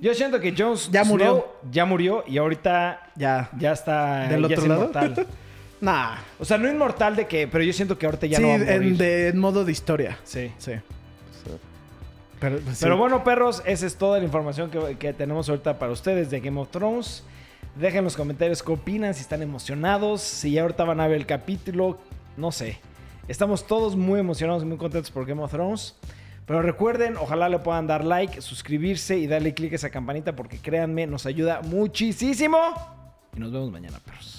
Yo siento que Jon Ya murió. Snow ya murió y ahorita Ya. ya está ¿Del ya otro es lado? inmortal. Nah. O sea, no inmortal de que, pero yo siento que ahorita ya sí, no va a morir. en, de- en modo de historia. Sí. Sí. Pero, pues, sí. Pero bueno, perros, esa es toda la información que, que tenemos ahorita para ustedes de Game of Thrones. Dejen en los comentarios qué opinan, si están emocionados, si ya ahorita van a ver el capítulo, no sé. Estamos todos muy emocionados y muy contentos por Game of Thrones. Pero recuerden, ojalá le puedan dar like, suscribirse y darle click a esa campanita porque créanme, nos ayuda muchísimo. Y nos vemos mañana, perros.